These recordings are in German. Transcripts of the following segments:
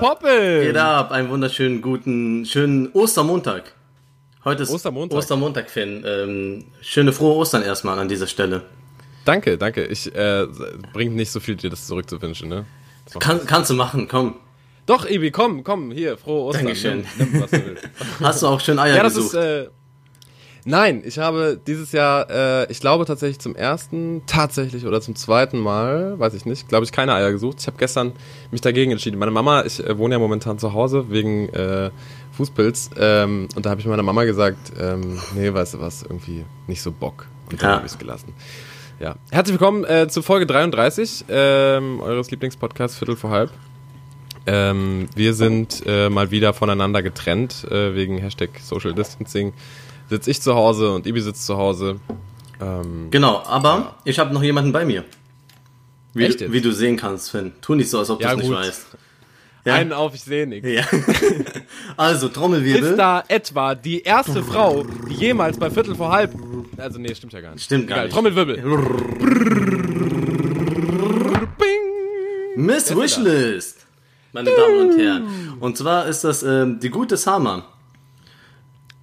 What poppin'? Geht ab, einen wunderschönen guten, schönen Ostermontag. Heute ist Ostermontag. Ostermontag, Finn. Ähm, schöne frohe Ostern erstmal an dieser Stelle. Danke, danke. Ich äh, bringt nicht so viel, dir das zurückzuwünschen, ne? Kann, kannst du machen, komm. Doch, Ibi, komm, komm, hier, frohe Ostern. Dankeschön. Nimm, nimm, du. Hast du auch schön Eier ja, das gesucht? ist. Äh, nein, ich habe dieses Jahr, äh, ich glaube tatsächlich zum ersten, tatsächlich oder zum zweiten Mal, weiß ich nicht, glaube ich, keine Eier gesucht. Ich habe gestern mich dagegen entschieden. Meine Mama, ich äh, wohne ja momentan zu Hause wegen äh, Fußpilz. Ähm, und da habe ich meiner Mama gesagt, ähm, nee, weißt du was, irgendwie nicht so Bock. Und dann Ja. habe ich es gelassen. Ja. Herzlich willkommen äh, zu Folge 33 ähm, eures Lieblingspodcasts Viertel vor halb. Ähm, wir sind äh, mal wieder voneinander getrennt äh, wegen Hashtag Social Distancing. Sitz ich zu Hause und Ibi sitzt zu Hause. Ähm, Genau, aber ich habe noch jemanden bei mir. Wie, du, wie du sehen kannst, Finn. Tu nicht so, als ob du Ja, es nicht weißt. Ja. Einen auf, ich sehe nichts. Ja. also, Trommelwirbel. Ist da etwa die erste Frau, die jemals bei Viertel vor halb. Also, nee, stimmt ja gar nicht. Stimmt gar Egal, nicht. Trommelwirbel. Bing. Miss Wishlist, meine Damen und Herren. Und zwar ist das ähm, die gute Sama.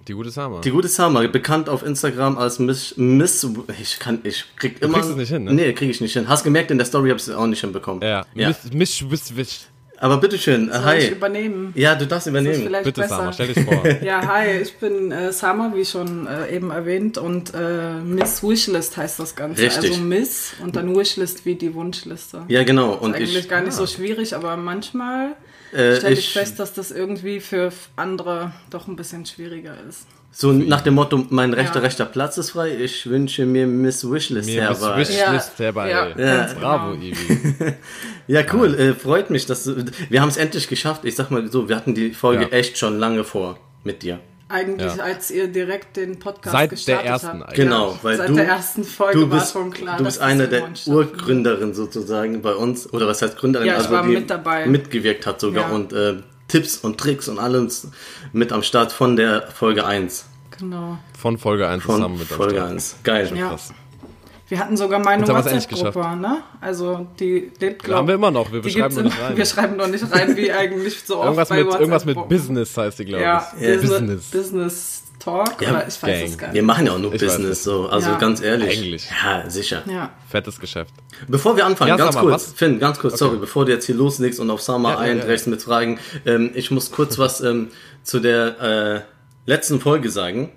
Die gute Sama. Die gute Sama, bekannt auf Instagram als Miss, Miss ich kann, ich krieg immer. kriegst es nicht hin, ne? Nee, krieg ich nicht hin. Hast gemerkt, in der Story habe ich es auch nicht hinbekommen. ja, ja. Miss, miss, miss, miss. Aber bitteschön, äh, Soll ich hi. übernehmen? Ja, du darfst Das ist übernehmen. vielleicht Bitte, besser. Sama, stell dich vor. Ja, hi, ich bin äh, Sama, wie schon äh, eben erwähnt, und äh, Miss Wishlist heißt das Ganze. Richtig. Also Miss und dann Wishlist wie die Wunschliste. Ja, genau. Und Eigentlich ich, gar nicht so schwierig, aber manchmal äh, stelle ich ich fest, dass das irgendwie für andere doch ein bisschen schwieriger ist. so nach dem Motto, mein rechter, Ja. rechter Platz ist frei, ich wünsche mir Miss Wishlist Mir Miss herbei. Wishlist Ja. herbei. Ja. Ja. Bravo, Genau. Ibi. Ja, cool. Äh, freut mich, dass du, wir haben es endlich geschafft. Ich sag mal so, wir hatten die Folge Ja. echt schon lange vor mit dir. Eigentlich, Ja. als ihr direkt den Podcast Seit der gestartet ersten habt. Genau, ja, weil seit du, der ersten Folge du war bist, schon klar, du bist eine der irgendwann stattfindet. Urgründerin sozusagen bei uns. Oder was heißt Gründerin? Ja, ich war die mit dabei. mitgewirkt hat sogar Ja. und äh, Tipps und Tricks und alles mit am Start von der Folge 1. Genau. Von Folge 1 Von zusammen mit am Folge Start. 1. Geil. Ja. Krass. Wir hatten sogar wir es endlich WhatsApp-Gruppe, ne? Also die lebt, glaub, haben wir immer noch, wir die schreiben gibt's nur nicht in- rein. Wir schreiben noch nicht rein, wie eigentlich so oft Irgendwas bei mit, irgendwas mit Business heißt die, glaube Ja, ich. Business. Business. Business Talk, Ja, oder ich weiß Gang. es gar Wir nicht. machen ja auch nur Ich Business, es. so. Also Ja. ganz ehrlich. Eigentlich. Ja, sicher. Ja, Fettes Geschäft. Bevor wir anfangen, Ja, ganz sag mal, kurz, was? Finn, ganz kurz, sorry, bevor du jetzt hier loslegst und auf Sama Ja, ja, ja. eindrechst mit Fragen, ähm, ich muss kurz was ähm, zu der äh, letzten Folge sagen,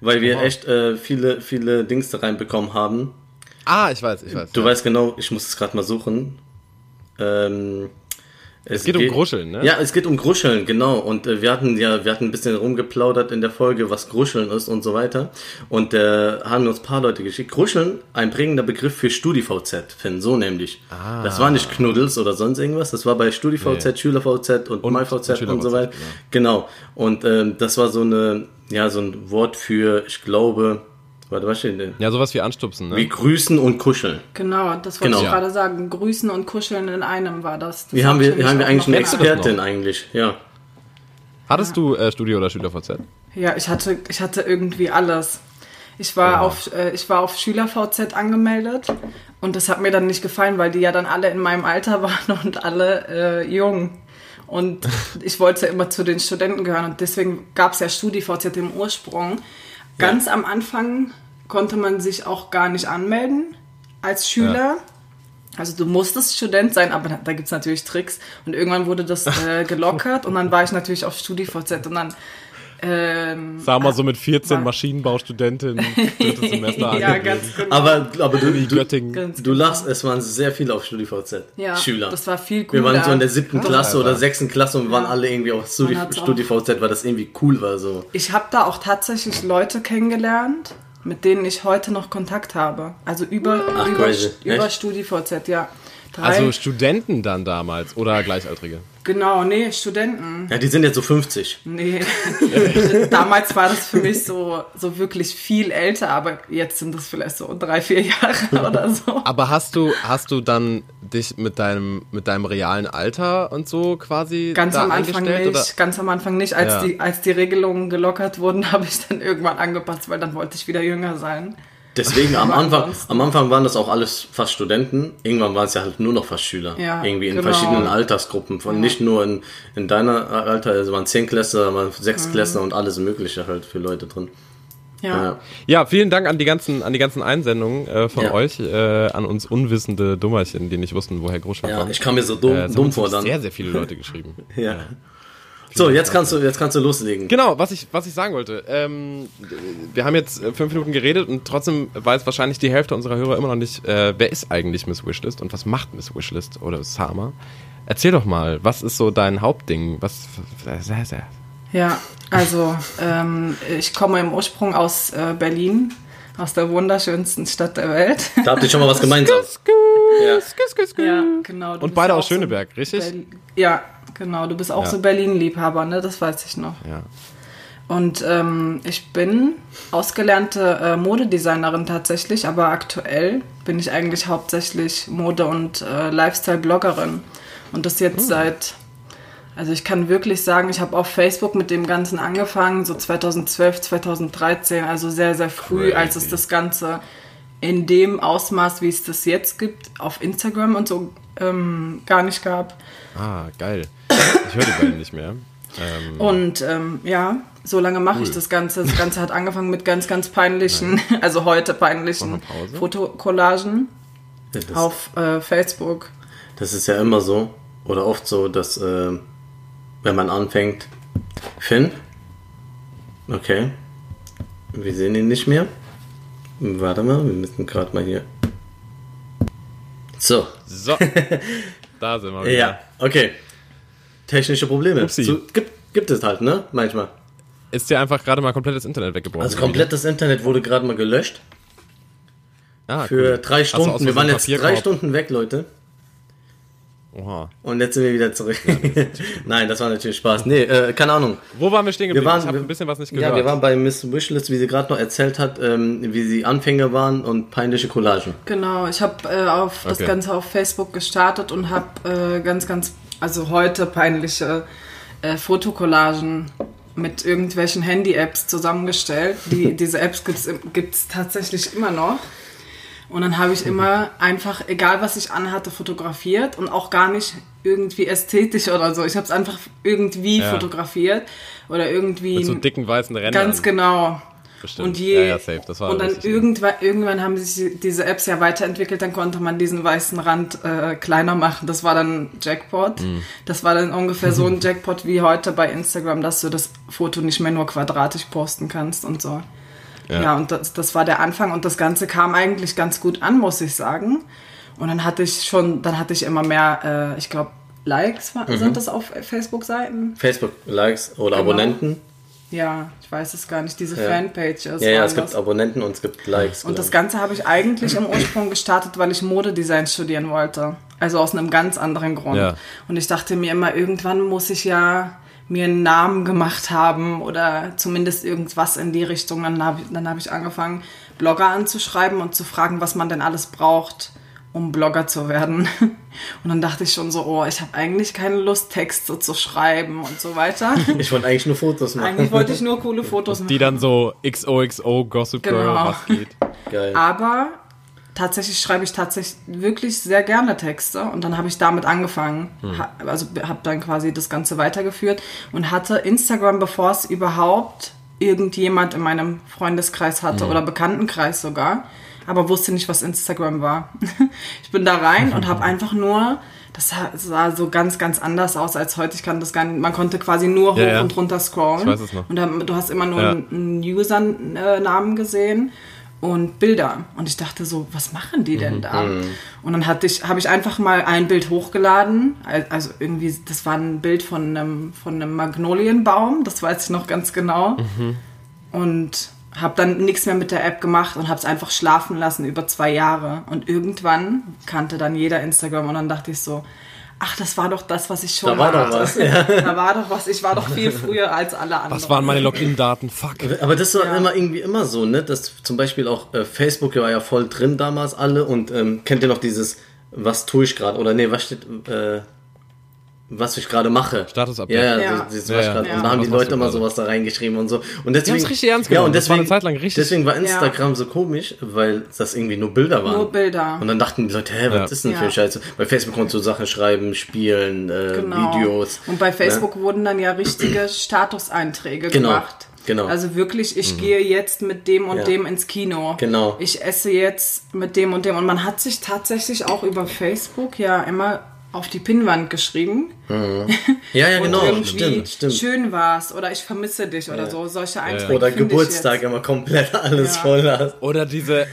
weil wir Oha. echt äh, viele, viele Dings da reinbekommen haben. Ah, ich weiß, ich weiß. Du ja. weißt genau, ich muss es gerade mal suchen. Ähm, es geht um Gruscheln, ne? Ja, es geht um Gruscheln, genau. Und äh, wir hatten ja, wir hatten ein bisschen rumgeplaudert in der Folge, was Gruscheln ist und so weiter. Und äh, haben uns ein paar Leute geschickt. Gruscheln, ein prägender Begriff für StudiVZ, Finn, so nämlich. Ah. Das war nicht Knuddels oder sonst irgendwas, das war bei StudiVZ, Nee. SchülerVZ und, Und MyVZ und so SchülerVZ, weiter. Genau. Und ähm, das war so eine, ja, so ein Wort für, ich glaube, warte, was steht denn? Ja, sowas wie anstupsen, ne? Wie grüßen und kuscheln. genau, das wollte Genau. ich gerade sagen. Grüßen und Kuscheln in einem war das. das Hier haben hab wir, haben wir eigentlich eine Expertin eigentlich, ja. Hattest du äh, Studio oder SchülerVZ? Ja, ich hatte, ich hatte irgendwie alles. Ich war, Ja. auf, äh, ich war auf SchülerVZ angemeldet und das hat mir dann nicht gefallen, weil die ja dann alle in meinem Alter waren und alle äh, jung. Und ich wollte immer zu den Studenten gehören und deswegen gab es ja StudiVZ im Ursprung. Ganz am Anfang konnte man sich auch gar nicht anmelden als Schüler. Also du musstest Student sein, aber da, da gibt es natürlich Tricks. Und irgendwann wurde das äh, gelockert und dann war ich natürlich auf StudiVZ und dann ähm, Sag mal so mit 14 war- Maschinenbaustudentin, drittes Semester ja, ganz genau. Aber, aber du, du, Göttingen. Ganz du genau. lachst, es waren sehr viele auf StudiVZ. ja, Schüler. Das war viel wir cooler. waren so in der siebten Klasse oder sechsten Klasse und waren Ja. alle irgendwie auf Studi StudiVZ, weil das irgendwie cool war so. Ich habe da auch tatsächlich Leute kennengelernt, mit denen ich heute noch Kontakt habe. Also über, Ach, über, crazy. über? StudiVZ, ja. Drei, Also Studenten dann damals oder Gleichaltrige? genau, nee, Studenten. Ja, die sind jetzt so 50. Nee, damals war das für mich so, so wirklich viel älter, aber jetzt sind das vielleicht so drei, vier Jahre oder so. Aber hast du, hast du dann dich mit deinem, mit deinem realen Alter und so quasi Ganz da am Anfang nicht? Oder? ganz am Anfang nicht. Als, Ja. die, als die Regelungen gelockert wurden, habe ich dann irgendwann angepasst, weil dann wollte ich wieder jünger sein. Deswegen am Anfang, am Anfang waren das auch alles fast Studenten. Irgendwann waren es ja halt nur noch fast Schüler. Ja, Irgendwie in genau. verschiedenen Altersgruppen. Von nicht nur in, in deiner Alter, es waren Zehnklässler, waren Sechstklässler und alles Mögliche halt für Leute drin. Ja. Ja. Ja, vielen Dank an die ganzen, an die ganzen Einsendungen äh, von Ja. euch, äh, an uns unwissende Dummerchen, die nicht wussten, woher Großschwang Ja, kommt. ich kam mir so dumm, Äh, es haben dumm vor dann. Sehr, sehr viele Leute geschrieben. Ja. So, jetzt kannst du, jetzt kannst du loslegen. Genau, was ich, was ich sagen wollte. Ähm, wir haben jetzt äh, fünf Minuten geredet und trotzdem weiß wahrscheinlich die Hälfte unserer Hörer immer noch nicht, äh, wer ist eigentlich Miss Wishlist und was macht Miss Wishlist oder Sama? Erzähl doch mal, was ist so dein Hauptding? Was, Ja, also ähm, ich komme im Ursprung aus äh, Berlin, aus der wunderschönsten Stadt der Welt. Da habt ihr schon mal was gemeinsam. Ja. ja, genau. Und beide aus Schöneberg, richtig? Berl- ja, genau. Du bist auch Ja. so Berlin-Liebhaber, ne? Das weiß ich noch. Ja. Und ähm, ich bin ausgelernte äh, Modedesignerin tatsächlich, aber aktuell bin ich eigentlich hauptsächlich Mode- und äh, Lifestyle-Bloggerin. Und das jetzt seit, also ich kann wirklich sagen, ich habe auf Facebook mit dem Ganzen angefangen, so 2012, 2013, also sehr, sehr früh, als es Crazy. das Ganze in dem Ausmaß, wie es das jetzt gibt, auf Instagram und so ähm, gar nicht gab. Ah, geil. Ich höre die beiden nicht mehr. Ähm, Und ähm, ja, so lange mache ich das Ganze. Das Ganze hat angefangen mit ganz, ganz peinlichen, also heute peinlichen? Fotocollagen Das, auf äh, Facebook. das ist ja immer so, oder oft so, dass, äh, wenn man anfängt, Finn, okay, wir sehen ihn nicht mehr. Warte mal, wir müssen gerade mal hier. So, so, da sind wir wieder. ja, okay. Technische Probleme. Upsi. So, gibt, gibt es halt, ne? Manchmal. Ist dir einfach gerade mal komplettes Internet weggebrochen? Also komplettes Internet wurde gerade mal gelöscht. Ah, Für cool. drei Stunden. Wir waren jetzt drei? Stunden weg, Leute. Oha. Und jetzt sind wir wieder zurück. Nein, das war natürlich Spaß. Nee, äh, keine Ahnung. Wo waren wir stehen geblieben? Wir waren, ich habe ein bisschen was nicht gehört. Ja, wir waren bei Miss Wishlist, wie sie gerade noch erzählt hat, ähm, wie sie Anfänger waren und peinliche Collagen. Genau, ich habe äh, auf das Okay. Ganze auf Facebook gestartet und habe äh, ganz, ganz, also heute peinliche äh, Fotocollagen mit irgendwelchen Handy-Apps zusammengestellt. Die, diese Apps gibt es tatsächlich immer noch. Und dann habe ich immer einfach, egal was ich anhatte, fotografiert und auch gar nicht irgendwie ästhetisch oder so. Ich habe es einfach irgendwie Ja. fotografiert oder irgendwie Mit so dicken weißen Rändern. ganz genau. Bestimmt. Und je ja, ja, safe. Das war und dann irgendwann, irgendwann haben sich diese Apps ja weiterentwickelt, dann konnte man diesen weißen Rand äh, kleiner machen. Das war dann Jackpot. Mhm. Das war dann ungefähr so ein Jackpot wie heute bei Instagram, dass du das Foto nicht mehr nur quadratisch posten kannst und so. Ja. Ja, und das, das war der Anfang und das Ganze kam eigentlich ganz gut an, muss ich sagen. Und dann hatte ich schon, dann hatte ich immer mehr, äh, ich glaube, Likes Mhm. sind das auf Facebook-Seiten? Facebook-Likes oder Genau. Abonnenten. Ja, ich weiß es gar nicht, diese Ja. Fanpages. Ja, ja, waren es gibt. Abonnenten und es gibt Likes. Und das Ganze habe ich eigentlich im Ursprung gestartet, weil ich Modedesign studieren wollte. Also aus einem ganz anderen Grund. Ja. Und ich dachte mir immer, irgendwann muss ich ja mir einen Namen gemacht haben oder zumindest irgendwas in die Richtung. Dann habe dann hab ich angefangen, Blogger anzuschreiben und zu fragen, was man denn alles braucht, um Blogger zu werden. Und dann dachte ich schon so, oh, ich habe eigentlich keine Lust, Texte zu schreiben und so weiter. ich. Wollte eigentlich nur Fotos machen. Eigentlich wollte ich nur coole Fotos machen. Die dann so XOXO Gossip Girl, Genau. was geht. Geil. Aber tatsächlich schreibe ich tatsächlich wirklich sehr gerne Texte und dann habe ich damit angefangen. Ha, also habe dann quasi das Ganze weitergeführt und hatte Instagram, bevor es überhaupt irgendjemand in meinem Freundeskreis hatte oder Bekanntenkreis sogar, aber wusste nicht, was Instagram war. ich bin da rein und habe einfach nur das sah- so ganz, ganz anders aus als heute. Ich kann das gar nicht. Man konnte quasi nur hoch Ja, ja. und runter scrollen. Ich weiß es noch. Und dann, du hast immer nur Ja. einen Usernamen gesehen und Bilder. Und ich dachte so, was machen die Mhm. denn da? Und dann hatte ich, habe ich einfach mal ein Bild hochgeladen. Al- Also irgendwie, das war ein Bild von einem, von einem Magnolienbaum, das weiß ich noch ganz genau. Mhm. Und habe dann nichts mehr mit der App gemacht und habe es einfach schlafen lassen über zwei Jahre. Und irgendwann kannte dann jeder Instagram und dann dachte ich so, ach, das war doch das, was ich schon Da war mal doch hatte. was, ja. Da war doch was. Ich war doch viel früher als alle anderen. Was waren meine Login-Daten? Fuck. Aber das war Ja. immer irgendwie immer so, ne? Dass zum Beispiel auch äh, Facebook war ja voll drin damals alle und ähm, kennt ihr noch dieses, was tue ich gerade? Oder nee, was steht, äh, was ich gerade mache. Statusupdate. Ja, ja, Ja. Das, das Ja, war ich ja. grad. Ja. Und da haben die Leute immer sowas da reingeschrieben und so. Und deswegen, haben's richtig ernst ja, genommen. und Das war deswegen, eine Zeit lang richtig- Deswegen war Instagram so komisch, weil das irgendwie nur Bilder waren. Nur Bilder. Und dann dachten die Leute, hä, was Ja. ist denn für Ja. Scheiße? Bei Facebook konntest du Sachen schreiben, spielen, äh, Genau. Videos. Und bei Facebook wurden dann ja richtige Statuseinträge Genau, gemacht. genau. Also wirklich, ich gehe jetzt mit dem und Ja. dem ins Kino. Genau. Ich esse jetzt mit dem und dem. Und man hat sich tatsächlich auch über Facebook ja immer auf die Pinnwand geschrieben. Ja, ja, und genau. irgendwie Stimmt, stimmt. schön war's oder ich vermisse dich oder so. Solche Einträge. Oder finde ich Geburtstag immer komplett alles Ja. voll hast. Oder diese,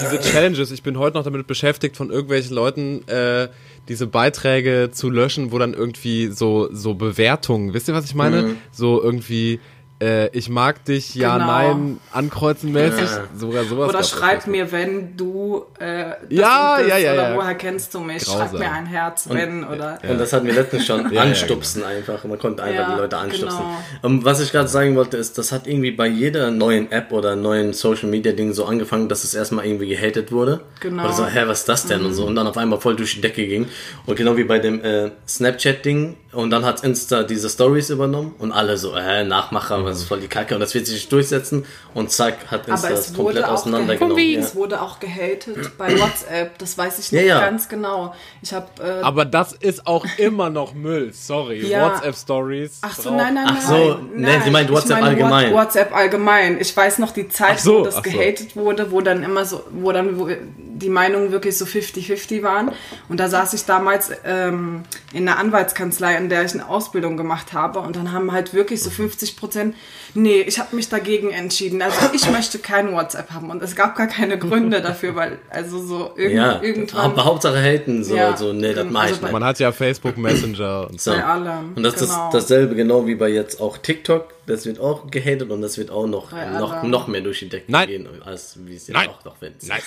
diese Challenges. Ich bin heute noch damit beschäftigt, von irgendwelchen Leuten äh, diese Beiträge zu löschen, wo dann irgendwie so, so Bewertungen, wisst ihr, was ich meine? Mhm. So irgendwie, äh, ich mag dich, ja, Genau. nein, ankreuzen mäßig. Ja. Sogar sowas. Oder schreib mir, wenn du äh, Ja, und ja, ja, oder ja. woher kennst du mich? Grausam. Schreib mir ein Herz, wenn oder Und das hatten wir letztens schon. ja, anstupsen einfach. Man konnte einfach Ja, die Leute anstupsen. genau. Und was ich gerade sagen wollte, ist, das hat irgendwie bei jeder neuen App oder neuen Social Media Ding so angefangen, dass es erstmal irgendwie gehatet wurde. Genau. Oder so, hä, was ist das denn? Und so. Und dann auf einmal voll durch die Decke ging. Und genau wie bei dem äh, Snapchat-Ding. Und dann hat Insta diese Stories übernommen. Und alle so, hä, Nachmacher, was ist voll die Kacke. Und das wird sich nicht durchsetzen. Und zack, hat Insta Aber das es komplett auseinandergenommen. gehatet, Ja. es wurde auch gehatet bei WhatsApp, das weiß ich noch Ja, ja. ganz genau. Ich habe äh, Aber das ist auch immer noch Müll, sorry. Ja. WhatsApp-Stories. Ach so, nein, nein, nein. Ach so, nee, nein. sie meint Ich WhatsApp meine allgemein. What- WhatsApp allgemein. Ich weiß noch die Zeit, so, wo das ach so. gehatet wurde, wo dann immer so, wo dann wo die Meinungen wirklich so 50-50 waren. Und da saß ich damals ähm, in einer Anwaltskanzlei, in der ich eine Ausbildung gemacht habe. Und dann haben halt wirklich so 50 Prozent, nee, ich habe mich dagegen entschieden. Also ich möchte kein WhatsApp haben. Und es gab gar keine Gründe dafür, weil also so irgend, Ja, irgendwann... aber Hauptsache haten, so, Ja, so nee, das also mach ich bei- nicht. Man hat ja Facebook Messenger und so. Bei allem, Und das genau. ist dasselbe genau wie bei jetzt auch TikTok. Das wird auch gehatet und das wird auch noch, noch, noch mehr durch die Decke Nein. gehen, als wie es jetzt Nein. auch noch wird. Nein.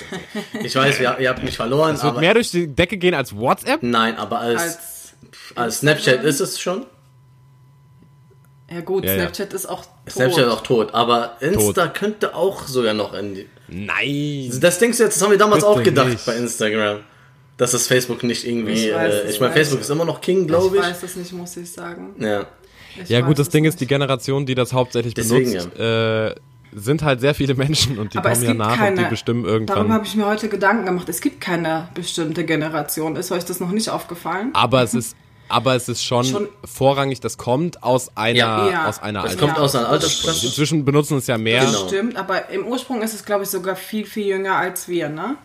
Ich weiß, ihr, ihr habt mich verloren, Es wird aber mehr durch die Decke gehen als WhatsApp? nein, aber als, als, als Snapchat ist es schon. ja gut, Ja, ja. Snapchat ist auch tot. Snapchat ist auch tot, aber Insta könnte auch sogar noch in die. Nein. Das denkst du jetzt, das haben wir damals Bitte auch gedacht nicht. bei Instagram. Dass das Facebook nicht irgendwie. Ich Ich, äh, ich meine. Facebook ist immer noch King, Ich glaube ich. weiß es nicht, muss ich sagen. Ja. Ich Ja gut, das Ding ist, nicht. die Generation, die das hauptsächlich Deswegen, benutzt, äh, sind halt sehr viele Menschen und die Aber kommen ja nach keine, und die bestimmen irgendwann. habe ich mir heute Gedanken gemacht. Es gibt keine bestimmte Generation. Ist euch das noch nicht aufgefallen? Aber es ist, aber es ist schon, Schon- vorrangig, das kommt aus einer, Ja. Ja. aus einer Das Alter- kommt Ja. aus einer Altersklasse. Inzwischen benutzen es ja mehr. Genau. Stimmt, aber im Ursprung ist es, glaube ich, sogar viel, viel jünger als wir, ne?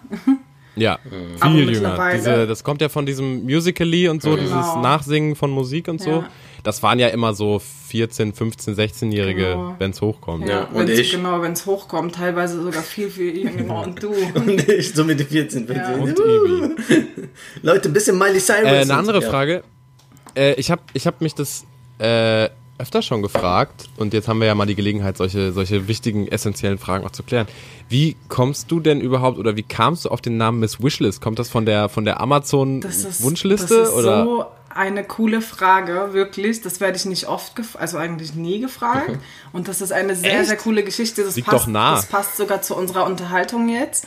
Ja, Aber viel jünger. Diese, das kommt ja von diesem Musical.ly und so, dieses Nachsingen von Musik und so. Ja. Das waren ja immer so 14, 15, 16-Jährige, Genau. wenn es hochkommt. Ja. und wenn's- ich- Genau, wenn es hochkommt, teilweise sogar viel, viel jünger und du. Und ich so mit den 14, 15. Und Ivi. Leute, ein bisschen Miley Cyrus. Äh, eine andere Ja. Frage. Äh, ich habe ich hab mich das äh, öfter schon gefragt und jetzt haben wir ja mal die Gelegenheit, solche, solche wichtigen, essentiellen Fragen auch zu klären. Wie kommst du denn überhaupt oder wie kamst du auf den Namen Miss Wishlist? Kommt das von der von der Amazon Das ist, Wunschliste das ist oder? so eine coole Frage, wirklich. Das werde ich nicht oft, also eigentlich nie gefragt. Und das ist eine sehr, Echt? sehr coole Geschichte. Das Liegt passt, doch nah. Das passt sogar zu unserer Unterhaltung jetzt,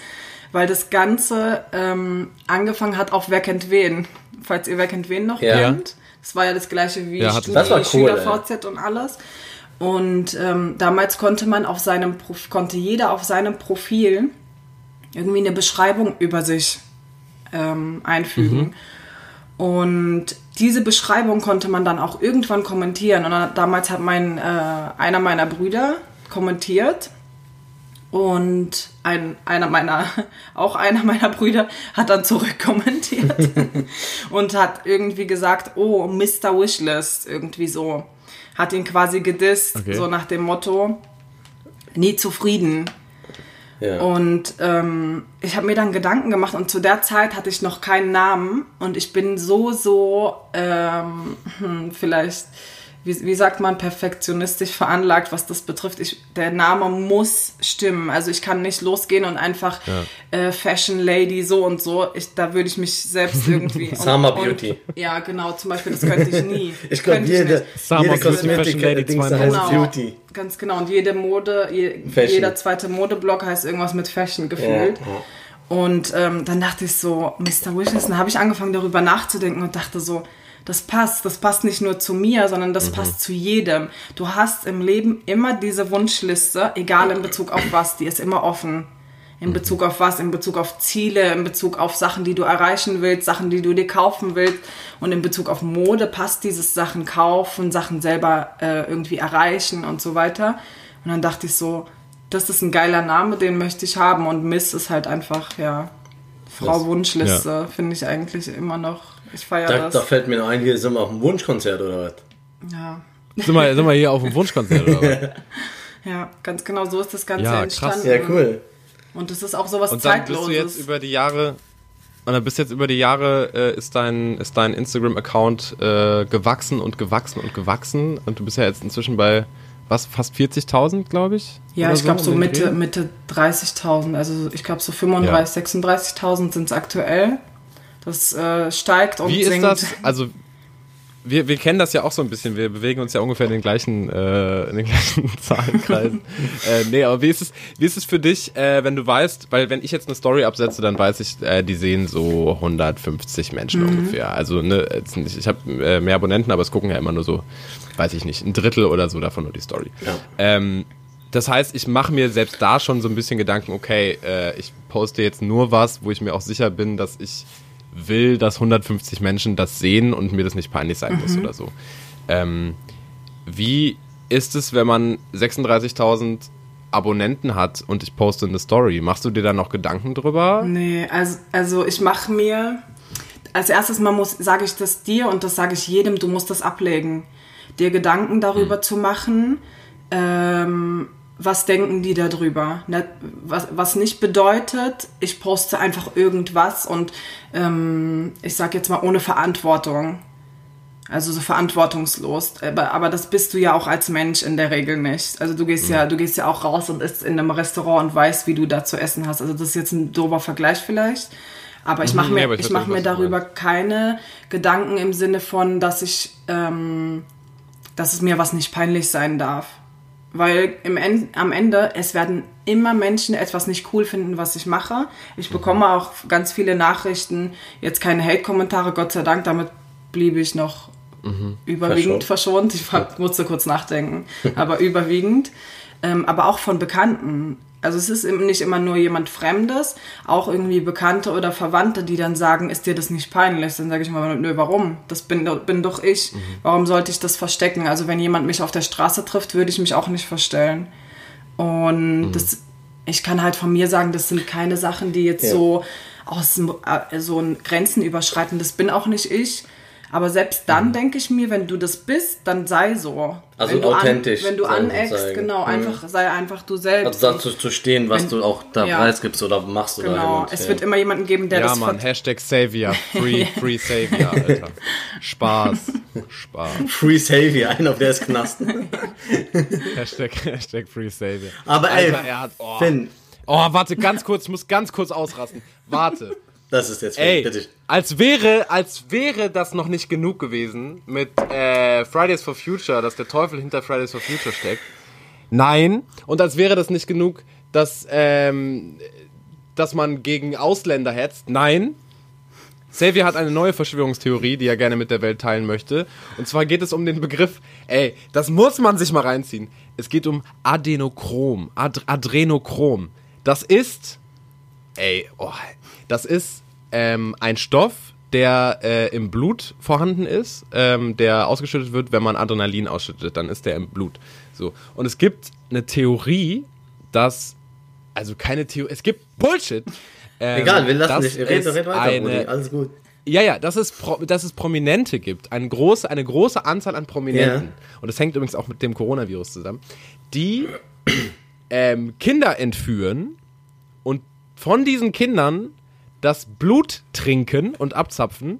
weil das Ganze ähm, angefangen hat auf Wer kennt wen. Falls ihr Wer kennt wen noch Ja. kennt. Das war ja das gleiche wie Ja, Studi, Das war cool, Schüler ey. VZ und alles. Und ähm, damals konnte man auf seinem Prof konnte jeder auf seinem Profil irgendwie eine Beschreibung über sich ähm, einfügen. Und diese Beschreibung konnte man dann auch irgendwann kommentieren. Und dann, damals hat mein, äh, einer meiner Brüder kommentiert. Und ein, einer meiner, auch einer meiner Brüder hat dann zurückkommentiert und hat irgendwie gesagt, oh, Mr. Wishlist, irgendwie so. Hat ihn quasi gedisst, Okay. so nach dem Motto, nie zufrieden. Ja. Und ähm, ich habe mir dann Gedanken gemacht und zu der Zeit hatte ich noch keinen Namen und ich bin so, so ähm, hm, vielleicht, wie, wie sagt man, perfektionistisch veranlagt, was das betrifft. Ich, der Name muss stimmen. Also ich kann nicht losgehen und einfach äh, Fashion Lady so und so. Ich, da würde ich mich selbst irgendwie... und- Summer und- Beauty. Ja, genau, zum Beispiel, das könnte ich nie. Ich glaube, Könnte jede, jede Beauty, Lady 2.0. heißt Genau, Beauty. ganz genau. Und jede Mode, je, jeder zweite Modeblock heißt irgendwas mit Fashion gefühlt. Und ähm, dann dachte ich so, Mr. Wishes, dann habe ich angefangen darüber nachzudenken und dachte so, das passt. Das passt nicht nur zu mir, sondern das passt zu jedem. Du hast im Leben immer diese Wunschliste, egal in Bezug auf was, die ist immer offen. In Bezug auf was? In Bezug auf Ziele, in Bezug auf Sachen, die du erreichen willst, Sachen, die du dir kaufen willst. Und in Bezug auf Mode passt dieses Sachen kaufen, Sachen selber äh, irgendwie erreichen und so weiter. Und dann dachte ich so, das ist ein geiler Name, den möchte ich haben. Und Miss ist halt einfach, ja, Frau Wunschliste, finde ich eigentlich immer noch. Ich feiere Da, das. da fällt mir noch ein, hier sind wir auf dem Wunschkonzert oder was? Ja. Sind wir, sind wir hier auf dem Wunschkonzert oder was? ja, ganz genau so ist das Ganze Ja, krass. entstanden. Ja, cool. Und es ist auch sowas Und dann bist du Zeitloses. jetzt über die Jahre und dann bist jetzt über die Jahre äh, ist dein ist dein Instagram Account äh, gewachsen und gewachsen und gewachsen und du bist ja jetzt inzwischen bei was fast 40.000 glaube ich Ja, ich glaube so um den Mitte? Mitte 30.000. Also ich glaube so 35, 36.000 sind es aktuell. Das äh, steigt und Wie ist sinkt. das? Also wir, wir kennen das ja auch so ein bisschen. Wir bewegen uns ja ungefähr in den gleichen, äh, in den gleichen Zahlenkreisen. äh, nee, aber wie ist es, wie ist es für dich, äh, wenn du weißt, weil wenn ich jetzt eine Story absetze, dann weiß ich, äh, die sehen so 150 Menschen Mhm. ungefähr. Also ne, nicht, ich habe äh, mehr Abonnenten, aber es gucken ja immer nur so, weiß ich nicht, ein Drittel oder so davon nur die Story. Ja. Ähm, das heißt, ich mache mir selbst da schon so ein bisschen Gedanken, okay, äh, ich poste jetzt nur was, wo ich mir auch sicher bin, dass ich will, dass 150 Menschen das sehen und mir das nicht peinlich sein muss oder so. Ähm, wie ist es, wenn man 36.000 Abonnenten hat und ich poste eine Story? Machst du dir da noch Gedanken drüber? Nee, also, also ich mache mir, als erstes mal muss, sage ich das dir und das sage ich jedem, du musst das ablegen. Dir Gedanken darüber zu machen, ähm, was denken die darüber? Ne, Was, was nicht bedeutet, ich poste einfach irgendwas und ähm, ich sage jetzt mal ohne Verantwortung. Also so verantwortungslos. Aber, aber das bist du ja auch als Mensch in der Regel nicht. Also du gehst ja, du gehst ja auch raus und isst in einem Restaurant und weißt, wie du da zu essen hast. Also das ist jetzt ein dober Vergleich vielleicht. Aber ich mache Mhm, mir, ja, aber ich ich mach mir darüber keine Gedanken im Sinne von, dass ich, ähm, dass es mir was nicht peinlich sein darf. Weil im End, am Ende, es werden immer Menschen etwas nicht cool finden, was ich mache. Ich bekomme auch ganz viele Nachrichten, jetzt keine Hate-Kommentare, Gott sei Dank, damit blieb ich noch überwiegend verschont. Ich war- musste kurz nachdenken, aber überwiegend. Ähm, aber auch von Bekannten. Also es ist nicht immer nur jemand Fremdes, auch irgendwie Bekannte oder Verwandte, die dann sagen, ist dir das nicht peinlich? Dann sage ich mal, nö, warum? Das bin, doch- bin doch ich. Warum sollte ich das verstecken? Also wenn jemand mich auf der Straße trifft, würde ich mich auch nicht verstellen. Und das, ich kann halt von mir sagen, das sind keine Sachen, die jetzt Ja. so aus äh, so ein Grenzen überschreiten. Das bin auch nicht ich. Aber selbst dann denke ich mir, wenn du das bist, dann sei so. Also wenn du authentisch An, wenn du aneckst, genau, Mhm. einfach sei einfach du selbst. Also dazu zu stehen, was Wenn- du auch da ja. preisgibst oder machst oder genau. Es ja. wird immer jemanden geben, der Ja, das Mann, ver- Hashtag Savior, Free, Free Savior, Alter. Spaß, Spaß. Free Savior, einer auf der ist Knast. Hashtag, Hashtag Free Savior. Aber Alter, ey, er hat, oh. Finn, oh, warte, ganz kurz, ich muss ganz kurz ausrasten. Warte. Das ist jetzt Ey, bitte. als wäre, als wäre das noch nicht genug gewesen mit äh, Fridays for Future, dass der Teufel hinter Fridays for Future steckt. Nein. Und als wäre das nicht genug, dass, ähm, dass man gegen Ausländer hetzt. Nein. Xavier hat eine neue Verschwörungstheorie, die er gerne mit der Welt teilen möchte. Und zwar geht es um den Begriff, ey, das muss man sich mal reinziehen. Es geht um Adenochrom, Ad Adrenochrom. Das ist, ey, oh, das ist ähm, ein Stoff, der äh, im Blut vorhanden ist, ähm, der ausgeschüttet wird, wenn man Adrenalin ausschüttet, dann ist der im Blut. So. Und es gibt eine Theorie, dass, also keine Theorie, es gibt Bullshit. ähm, Egal, wir lassen dich. Red, red weiter, eine, Brudi, alles gut. ja, ja, dass es, Pro dass es Prominente gibt, eine große, eine große Anzahl an Prominenten, und das hängt übrigens auch mit dem Coronavirus zusammen, die ähm, Kinder entführen und von diesen Kindern das Blut trinken und abzapfen,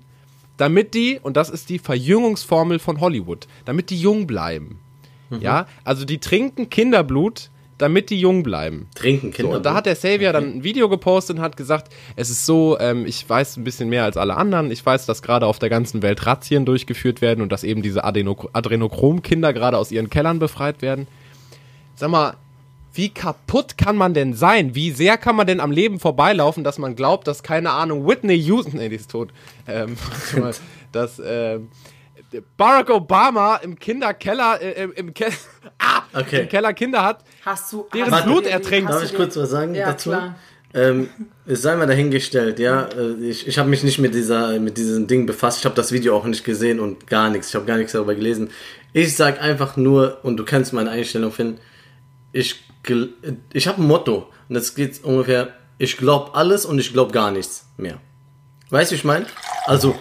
damit die, und das ist die Verjüngungsformel von Hollywood, damit die jung bleiben. Ja, also die trinken Kinderblut, damit die jung bleiben. Trinken So, Kinder. und da hat der Savior dann ein Video gepostet und hat gesagt, es ist so, ähm, ich weiß ein bisschen mehr als alle anderen. Ich weiß, dass gerade auf der ganzen Welt Razzien durchgeführt werden und dass eben diese Adeno Adrenochrom-Kinder gerade aus ihren Kellern befreit werden. Sag mal, wie kaputt kann man denn sein? Wie sehr kann man denn am Leben vorbeilaufen, dass man glaubt, dass, keine Ahnung, Whitney Houston, nee, die ist tot, ähm, dass, ähm, Barack Obama im Kinderkeller, äh, im, Ke ah, Okay. im Keller Kinder hat, Hast du. Deren hast Blut ertränkt. Darf ich kurz was sagen Ja, dazu? klar. Ähm, es sei mal dahingestellt, ja. äh, Ich, ich habe mich nicht mit dieser, mit diesem Ding befasst. Ich habe das Video auch nicht gesehen und gar nichts. Ich habe gar nichts darüber gelesen. Ich sag einfach nur, und du kennst meine Einstellung, Finn, ich, ich habe ein Motto. Und das geht ungefähr, ich glaube alles und ich glaube gar nichts mehr. Weißt du, ich meine? Also,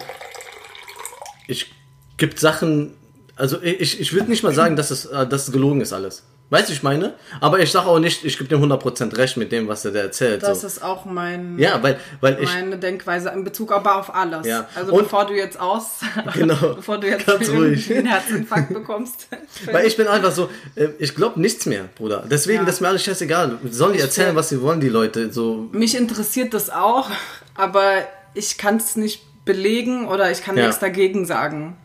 ich gibt Sachen, also ich, ich würde nicht mal sagen, dass es, äh, dass es gelogen ist alles. Weißt du, ich meine? Aber ich sage auch nicht, ich gebe dem 100% recht mit dem, was er da erzählt. Das so. ist auch mein, Ja, weil, weil ich, meine Denkweise in Bezug aber auf alles. Ja. Also Und- bevor du jetzt aus, Genau. bevor du jetzt Ganz ruhig. einen Herzinfarkt bekommst. weil ich bin einfach so, äh, ich glaube nichts mehr, Bruder. Deswegen, Ja. das ist mir alles scheißegal. Sollen die erzählen, will- was sie wollen, die Leute, so. Mich interessiert das auch, aber ich kann es nicht belegen oder ich kann Ja. nichts dagegen sagen.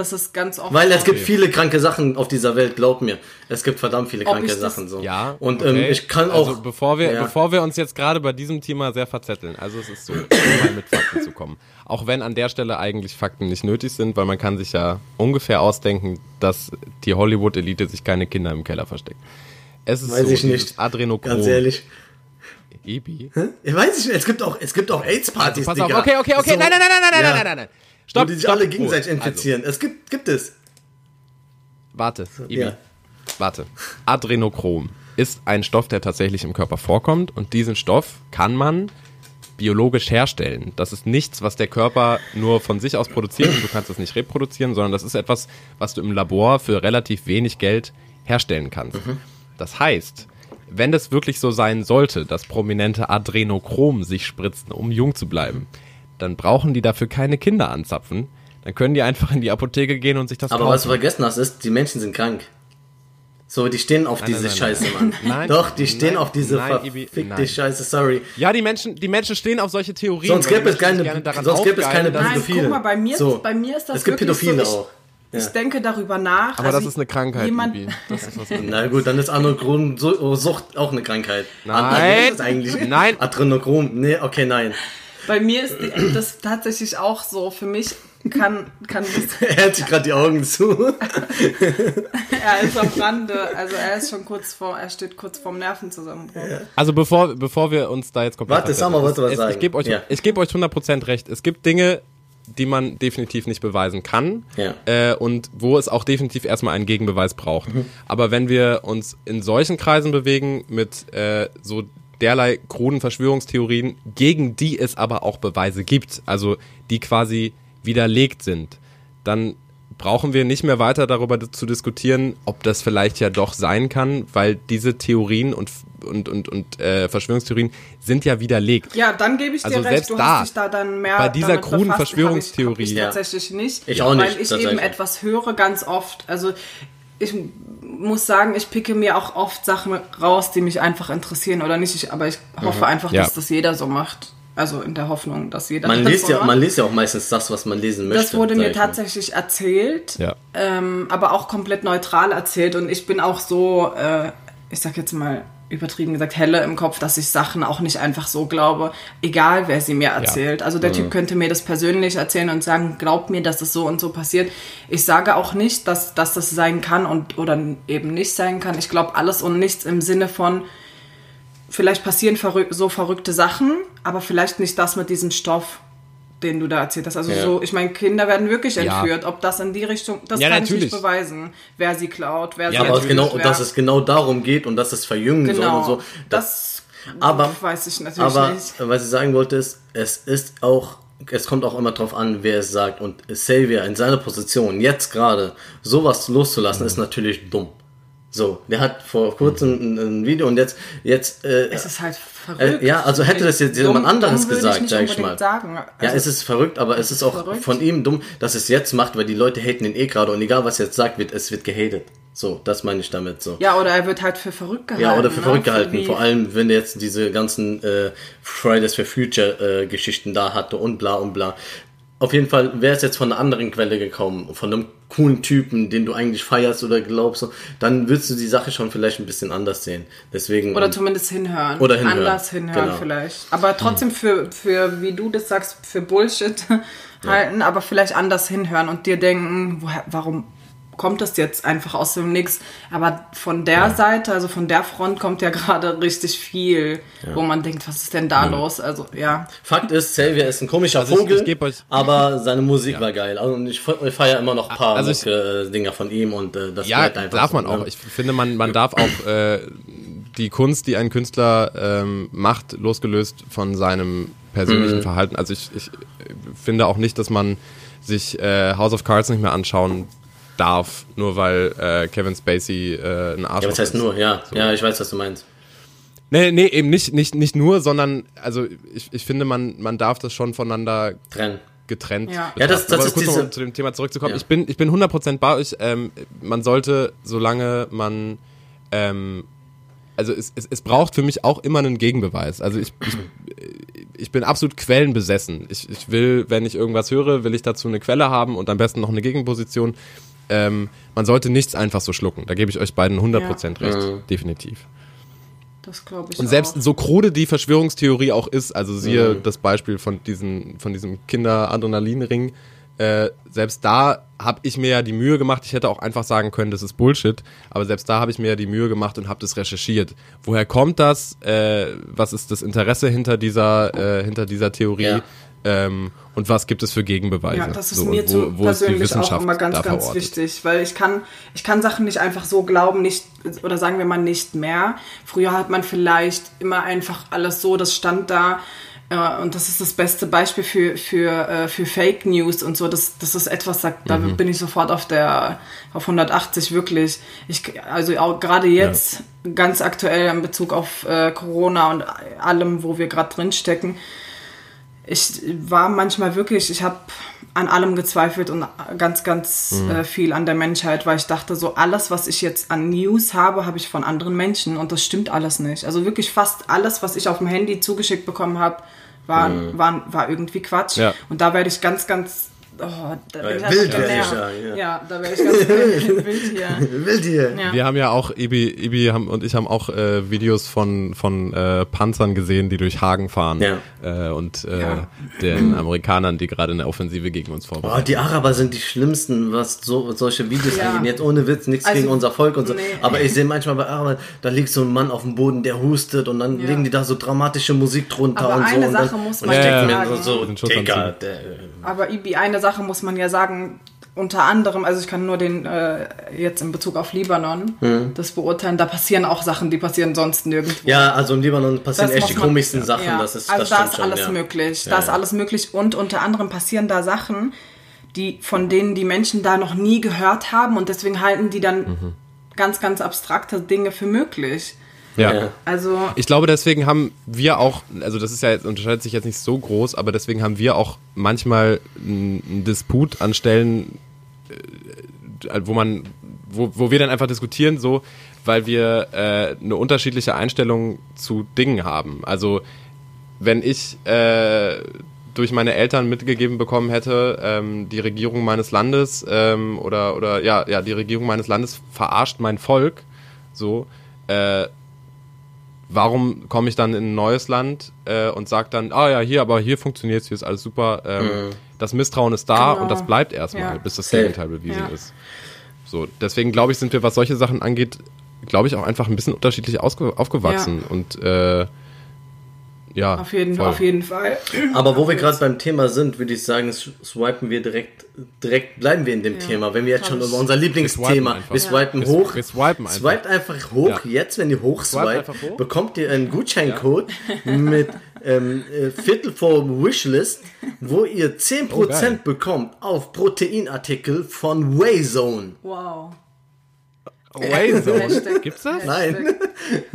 Das ist ganz oft. Weil es gibt viele kranke Sachen auf dieser Welt, glaub mir. Es gibt verdammt viele Ob kranke Sachen, so. Ja. Und okay. ähm, ich kann auch. Also bevor wir, Ja. bevor wir uns jetzt gerade bei diesem Thema sehr verzetteln, also es ist so, um mal mit Fakten zu kommen. Auch wenn an der Stelle eigentlich Fakten nicht nötig sind, weil man kann sich ja ungefähr ausdenken, dass die Hollywood-Elite sich keine Kinder im Keller versteckt. Es ist Weiß so, ich nicht. Adrenochrom. Ganz ehrlich. Ebi. Ich weiß nicht, es gibt auch, es gibt auch AIDS-Partys, Pass auf, Digga. okay, okay, okay, So. nein, nein, nein, nein, nein, Ja. nein, nein, nein. Wo Stopp, die sich stopp, alle Ruhe. gegenseitig Also, infizieren. Es gibt, gibt es. warte, Ibi. Ja. Warte. Adrenochrom ist ein Stoff, der tatsächlich im Körper vorkommt und diesen Stoff kann man biologisch herstellen. Das ist nichts, was der Körper nur von sich aus produziert und du kannst es nicht reproduzieren, sondern das ist etwas, was du im Labor für relativ wenig Geld herstellen kannst. Das heißt, wenn es wirklich so sein sollte, dass prominente Adrenochrom sich spritzen, um jung zu bleiben, dann brauchen die dafür keine Kinder anzapfen. Dann können die einfach in die Apotheke gehen und sich das Aber kaufen. was du vergessen hast, ist, die Menschen sind krank. So, die stehen auf diese nein, nein, Scheiße, nein. Mann. Nein, Doch, die stehen nein, auf diese nein, verfickte nein. Scheiße, sorry. Ja, die Menschen, die Menschen stehen auf solche Theorien. Sonst gäbe es keine, sonst gäbe es keine Nein, Pädophile. guck mal, bei mir, so. ist, bei mir ist das Es gibt Pädophile so, ich, auch. Ja. Ich denke darüber nach. Aber also das ist eine Krankheit, Jemand, Ibi. Das ist was Na gut, dann ist Adrenochrom-Sucht auch eine Krankheit. Nein. Ist eigentlich Nein. Adrenochrom. Nee, okay, nein. Bei mir ist die- das tatsächlich auch so. Für mich kann, kann das, Er hält sich gerade die Augen zu. er ist am Rande, also er ist schon kurz vor, er steht kurz vorm Nervenzusammenbruch. Also bevor, bevor wir uns da jetzt komplett Warte, sag mal, wolltest du was sagen? Ich gebe euch, Ja. ich gebe euch 100% recht. Es gibt Dinge, die man definitiv nicht beweisen kann Ja. äh, und wo es auch definitiv erstmal einen Gegenbeweis braucht. Mhm. Aber wenn wir uns in solchen Kreisen bewegen mit äh, so derlei kruden Verschwörungstheorien, gegen die es aber auch Beweise gibt, also die quasi widerlegt sind, dann brauchen wir nicht mehr weiter darüber zu diskutieren, ob das vielleicht ja doch sein kann, weil diese Theorien und und und und äh, Verschwörungstheorien sind ja widerlegt. Ja, dann gebe ich dir Also recht, selbst du da, hast dich da dann mehr bei dieser kruden befasst, Verschwörungstheorie. Hab ich, hab ich tatsächlich nicht. Ich auch nicht, Weil ich eben etwas höre ganz oft. Also ich muss sagen, ich picke mir auch oft Sachen raus, die mich einfach interessieren oder nicht. Ich, aber ich hoffe einfach, Mhm. Ja. dass das jeder so macht. Also in der Hoffnung, dass jeder Man das liest so ja, macht. man liest ja auch meistens das, was man lesen möchte. Das wurde mir ich mal. tatsächlich erzählt, Ja. ähm, aber auch komplett neutral erzählt. Und ich bin auch so, äh, ich sag jetzt mal übertrieben gesagt, helle im Kopf, dass ich Sachen auch nicht einfach so glaube, egal wer sie mir erzählt. Also der Typ könnte mir das persönlich erzählen und sagen, glaub mir, dass es so und so passiert. Ich sage auch nicht, dass, dass das sein kann und oder eben nicht sein kann. Ich glaube alles und nichts im Sinne von, vielleicht passieren verrück so verrückte Sachen, aber vielleicht nicht das mit diesem Stoff, den du da erzählt hast. Also Ja. so, ich meine, Kinder werden wirklich Ja. entführt. Ob das in die Richtung, das Ja, kann ich natürlich. nicht beweisen, wer sie klaut, wer sie Ja, aber es entführt, genau, wer, dass es genau darum geht und dass es verjüngen soll genau, und so. das, aber- weiß ich natürlich Aber nicht. was ich sagen wollte ist, es ist auch, es kommt auch immer drauf an, wer es sagt. Und Xavier in seiner Position, jetzt gerade, sowas loszulassen, ist natürlich dumm. So, der hat vor kurzem ein, ein Video und jetzt, jetzt, äh, Es ist halt verrückt. äh, ja, also hätte das jetzt jemand anderes würde gesagt, ich sag ich mal. Sagen. ja, Also, es ist verrückt, aber es ist auch verrückt. von ihm dumm, dass es jetzt macht, weil die Leute haten ihn eh gerade und egal was er jetzt sagt, wird, es wird gehatet. So, das meine ich damit so. ja, oder er wird halt für verrückt gehalten. Ja, oder für ne? verrückt gehalten. Wie- Vor allem, wenn er jetzt diese ganzen äh, Fridays for Future äh, Geschichten da hatte und bla und bla. auf jeden Fall wäre es jetzt von einer anderen Quelle gekommen, von einem coolen Typen, den du eigentlich feierst oder glaubst, dann würdest du die Sache schon vielleicht ein bisschen anders sehen. Deswegen Oder zumindest hinhören. Oder hinhören. Anders hinhören Genau. vielleicht. Aber trotzdem für, für, wie du das sagst, für Bullshit halten, aber vielleicht anders hinhören und dir denken, woher, warum kommt das jetzt einfach aus dem Nix? Aber von der Seite, also von der Front kommt ja gerade richtig viel, wo man denkt, was ist denn da los? Also, ja. Fakt ist, Xavier ist ein komischer Also ich- Vogel, ich euch- aber seine Musik war geil. Also und ich feiere immer noch ein paar Also ich- äh, Dinger von ihm und äh, das Ja, bleibt einfach darf so, man ne? auch. Ich finde, man, man darf auch äh, die Kunst, die ein Künstler ähm, macht, losgelöst von seinem persönlichen Mhm. Verhalten. Also ich, ich äh, finde auch nicht, dass man sich äh, House of Cards nicht mehr anschauen darf, nur weil äh, Kevin Spacey äh, ein Arschloch Ja, was heißt ist. nur? Ja, ja, ich weiß, was du meinst. Nee, nee, eben nicht, nicht, nicht nur, sondern also ich, ich finde, man, man darf das schon voneinander Trennen. getrennt. Ja. Ja, das- das Aber ist kurz noch, diese- um zu dem Thema zurückzukommen. Ja. Ich bin, ich bin 100% bei euch. Ähm, man sollte, solange man, ähm, also es, es, es braucht für mich auch immer einen Gegenbeweis. Also ich, ich, ich bin absolut quellenbesessen. Ich, ich will, wenn ich irgendwas höre, will ich dazu eine Quelle haben und am besten noch eine Gegenposition. Ähm, man sollte nichts einfach so schlucken. Da gebe ich euch beiden 100% recht. Definitiv. Das glaube ich Und selbst auch. so krude die Verschwörungstheorie auch ist, also siehe das Beispiel von, diesen, von diesem Kinder-Adrenalinring, äh, selbst da habe ich mir ja die Mühe gemacht, ich hätte auch einfach sagen können, das ist Bullshit, aber selbst da habe ich mir ja die Mühe gemacht und habe das recherchiert. Woher kommt das? Äh, was ist das Interesse hinter dieser, äh, hinter dieser Theorie? Ja. Ähm, und was gibt es für Gegenbeweise? Ja, das ist So, mir und zu persönlich auch immer ganz, ganz wichtig, weil ich kann, ich kann Sachen nicht einfach so glauben, nicht, oder sagen wir mal nicht mehr. Früher hat man vielleicht immer einfach alles so, das stand da, äh, und das ist das beste Beispiel für, für, äh, für Fake News und so. Das, das ist etwas, da, da Mhm. bin ich sofort auf der, auf 180 wirklich. Ich, also auch gerade jetzt, ganz aktuell in Bezug auf äh, Corona und allem, wo wir gerade drin stecken, ich war manchmal wirklich, ich habe an allem gezweifelt und ganz, ganz Mhm. äh, viel an der Menschheit, weil ich dachte, so alles, was ich jetzt an News habe, habe ich von anderen Menschen und das stimmt alles nicht. Also wirklich fast alles, was ich auf dem Handy zugeschickt bekommen habe, war, war, war irgendwie Quatsch. Mhm. Ja. Und da werde ich ganz, ganz Oh, da bin ich einfach wild sagen, ja. Ja, da werde ich ganz wild, wild hier. Will dir. Ja. Wir haben ja auch, Ibi, Ibi haben, und ich haben auch äh, Videos von, von äh, Panzern gesehen, die durch Hagen fahren. Ja. Äh, und äh, Ja. den Amerikanern, die gerade eine Offensive gegen uns Oh, vorbereiten. die Araber sind die schlimmsten, was so, solche Videos Ja. angeht. Jetzt ohne Witz, nichts Also, gegen unser Volk und so. nee. Aber ich sehe manchmal bei Arabern, da liegt so ein Mann auf dem Boden, der hustet und dann Ja. legen die da so dramatische Musik drunter Aber und so. eine und dann, Sache muss und man ich ja sagen. so, Den so Digga, der, Aber Ibi, eine Sache muss man ja sagen, unter anderem, also ich kann nur den äh, jetzt in Bezug auf Libanon Hm. das beurteilen, da passieren auch Sachen, die passieren sonst nirgendwo. ja, also im Libanon passieren Das echt die man- komischsten Sachen. Ja, Das ist, also das da ist schon, alles ja. möglich. Ja, Da ist alles möglich und unter anderem passieren da Sachen, die von denen die Menschen da noch nie gehört haben und deswegen halten die dann Mhm. ganz, ganz abstrakte Dinge für möglich. Ja. Ja. Also Ich glaube, deswegen haben wir auch, also das ist ja jetzt, unterscheidet sich jetzt nicht so groß, aber deswegen haben wir auch manchmal einen Disput an Stellen, äh, wo man, wo, wo wir dann einfach diskutieren, so, weil wir äh, eine unterschiedliche Einstellung zu Dingen haben. Also wenn ich äh, durch meine Eltern mitgegeben bekommen hätte, ähm, die Regierung meines Landes ähm, oder oder ja ja die Regierung meines Landes verarscht mein Volk, so äh, warum komme ich dann in ein neues Land äh, und sage dann, ah ja, hier, aber hier funktioniert hier ist alles super. Ähm, Das Misstrauen ist da Genau. und das bleibt erstmal, Ja. bis das. Gegenteil bewiesen Ja. ist. So, deswegen glaube ich, sind wir, was solche Sachen angeht, glaube ich auch einfach ein bisschen unterschiedlich aufgewachsen und äh, ja, auf jeden, voll. auf jeden Fall. Aber wo wir gerade beim Thema sind, würde ich sagen, swipen wir direkt, direkt bleiben wir in dem Thema. Wenn wir jetzt schon über unser Lieblingsthema, swipen wir, swipen Wir- hoch, wir swipen einfach. swiped einfach hoch. Ja. Jetzt, wenn ihr hochswipe, einfach hoch. bekommt ihr einen Gutscheincode mit ähm, äh, Viertel vor Wishlist, wo ihr 10% Oh, bekommt auf Proteinartikel von Wayzone. Wow. Wayzone. Gibt's das? Nein.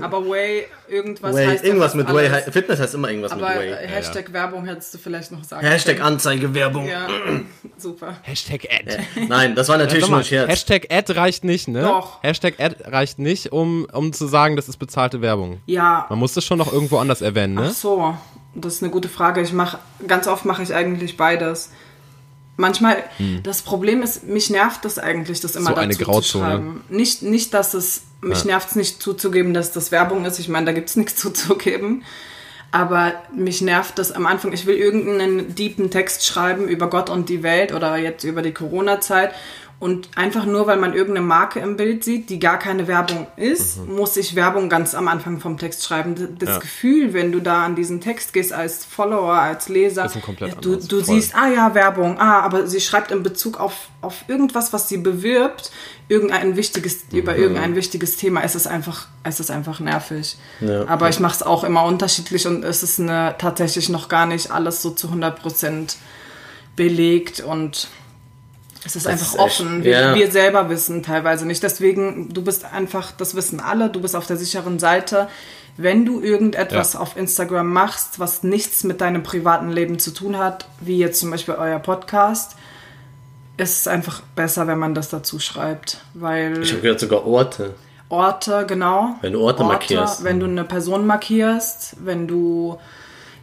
Aber Way, irgendwas Way, heißt irgendwas ja mit Way, alles. Fitness heißt immer irgendwas Aber mit Way. äh, Hashtag Werbung hättest du vielleicht noch sagen Hashtag können. Anzeigewerbung. Ja, super. Hashtag Ad. Nein, das war natürlich nur mal, ein Scherz. Hashtag Ad reicht nicht, ne? Doch. Hashtag Ad reicht nicht, um, um zu sagen, das ist bezahlte Werbung. Ja, Man muss das schon noch irgendwo anders erwähnen, ach ne? so. Das ist eine gute Frage. Ich mache ganz oft mache ich eigentlich beides. Manchmal, das Problem ist, mich nervt das eigentlich, das immer Hm. So eine dazu zu Grauzone. schreiben. Nicht, nicht, dass es, mich nervt es nicht zuzugeben, dass das Werbung ist. Ich meine, da gibt es nichts zuzugeben. Aber mich nervt das am Anfang. Ich will irgendeinen deepen Text schreiben über Gott und die Welt oder jetzt über die Corona-Zeit. Und einfach nur, weil man irgendeine Marke im Bild sieht, die gar keine Werbung ist, muss ich Werbung ganz am Anfang vom Text schreiben. Das Mhm. Ja. Gefühl, wenn du da an diesen Text gehst als Follower, als Leser, Ist ein komplett du, du siehst, ah ja, Werbung, ah, aber sie schreibt in Bezug auf, auf irgendwas, was sie bewirbt, irgendein wichtiges, Mhm. über irgendein wichtiges Thema. Es ist einfach, es ist einfach nervig. Ja. Aber ich mache es auch immer unterschiedlich und es ist eine, tatsächlich noch gar nicht alles so zu 100% belegt und es ist Das einfach ist echt- offen. Wir, ja. wir selber wissen teilweise nicht. Deswegen, du bist einfach, das wissen alle, du bist auf der sicheren Seite. Wenn du irgendetwas Ja. auf Instagram machst, was nichts mit deinem privaten Leben zu tun hat, wie jetzt zum Beispiel euer Podcast, ist es einfach besser, wenn man das dazu schreibt. Weil Ich habe gehört, sogar Orte. Orte, genau. Wenn du Orte markierst. Wenn du eine Person markierst, wenn du,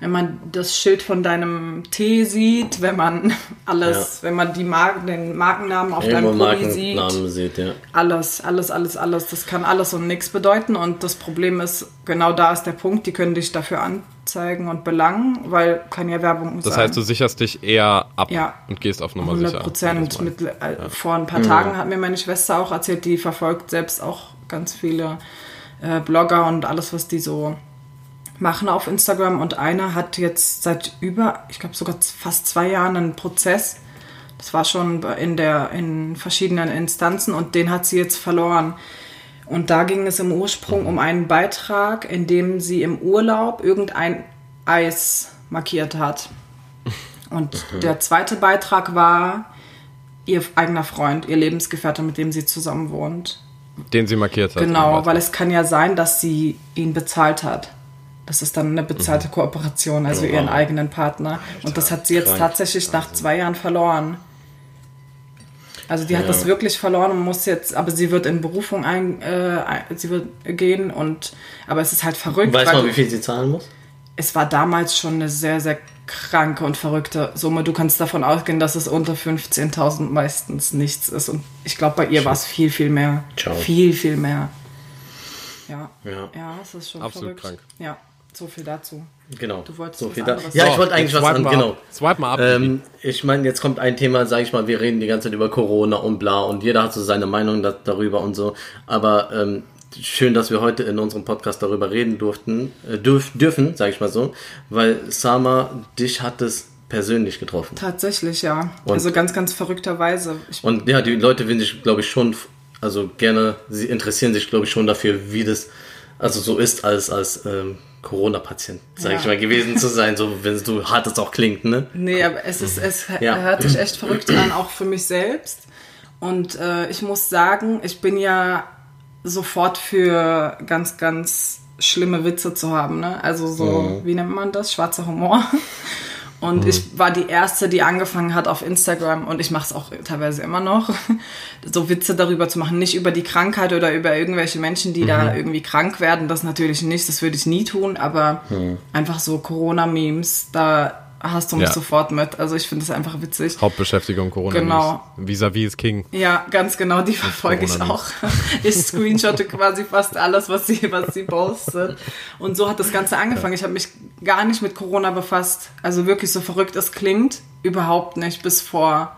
wenn man das Schild von deinem Tee sieht, wenn man alles, wenn man die Mar den Markennamen auf Irgendwo deinem Pulli sieht. Markennamen sieht, ja. Alles, alles, alles, alles. Das kann alles und nichts bedeuten. Und das Problem ist, genau da ist der Punkt, die können dich dafür anzeigen und belangen, weil kann ja Werbung Das sein. heißt, du sicherst dich eher ab Ja. und gehst auf Nummer 100 sicher. Prozent. Mit, äh, Vor ein paar Tagen hat mir meine Schwester auch erzählt, die verfolgt selbst auch ganz viele äh, Blogger und alles, was die so machen auf Instagram. Und einer hat jetzt seit über, ich glaube sogar fast zwei Jahren einen Prozess. Das war schon in, der, in verschiedenen Instanzen und den hat sie jetzt verloren. Und da ging es im Ursprung um einen Beitrag, in dem sie im Urlaub irgendein Eis markiert hat. Und der zweite Beitrag war ihr eigener Freund, ihr Lebensgefährte, mit dem sie zusammen wohnt. Den sie markiert hat. Genau, weil es kann ja sein, dass sie ihn bezahlt hat. Das ist dann eine bezahlte Kooperation, also ihren eigenen Partner. Und das hat sie jetzt krank. tatsächlich nach zwei Jahren verloren. Also die hat Ja. das wirklich verloren und muss jetzt, aber sie wird in Berufung ein, äh, sie wird gehen und, aber es ist halt verrückt, Weiß weil man, wie viel sie zahlen muss? es war damals schon eine sehr, sehr kranke und verrückte Summe. Du kannst davon ausgehen, dass es unter 15.000 meistens nichts ist. Und ich glaube, bei ihr war es viel, viel mehr. Ciao. Viel, viel mehr. Ja. Ja. Ja, es ist schon Absolut verrückt. krank. Ja, so viel dazu. Genau. Du wolltest so was viel da. Ja, ich wollte eigentlich was an, mal genau. Swipe mal ab. Ähm, ich meine, jetzt kommt ein Thema, sage ich mal, wir reden die ganze Zeit über Corona und bla und jeder hat so seine Meinung da, darüber und so. Aber ähm, schön, dass wir heute in unserem Podcast darüber reden durften, äh, dürf, dürfen, sage ich mal so, weil Sama, dich hat es persönlich getroffen. Tatsächlich, ja. Und- also ganz, ganz verrückterweise. Ich, Und ja, die Leute will sich, glaube ich, schon, also gerne, sie interessieren sich, glaube ich, schon dafür, wie das also so ist, als, als ähm, Corona-Patient, sage Ja. ich mal, gewesen zu sein, so wenn es so hart es auch klingt, ne? Nee, aber es ist, es Ja. hört sich echt verrückt an, auch für mich selbst. Und äh, ich muss sagen, ich bin ja sofort für ganz, ganz schlimme Witze zu haben. Ne? Also so, wie nennt man das? Schwarzer Humor. Und ich war die Erste, die angefangen hat auf Instagram und ich mache es auch teilweise immer noch, so Witze darüber zu machen. Nicht über die Krankheit oder über irgendwelche Menschen, die da irgendwie krank werden. Das natürlich nicht, das würde ich nie tun, aber einfach so Corona-Memes, da hast du mich Ja. sofort mit. Also ich finde es einfach witzig. Hauptbeschäftigung Corona. Genau. Vis-à-vis ist King. Ja, ganz genau, die verfolge ich auch. Ich screenshotte quasi fast alles, was sie, was sie postet. Und so hat das Ganze angefangen. Ich habe mich gar nicht mit Corona befasst. Also wirklich so verrückt es klingt, überhaupt nicht bis vor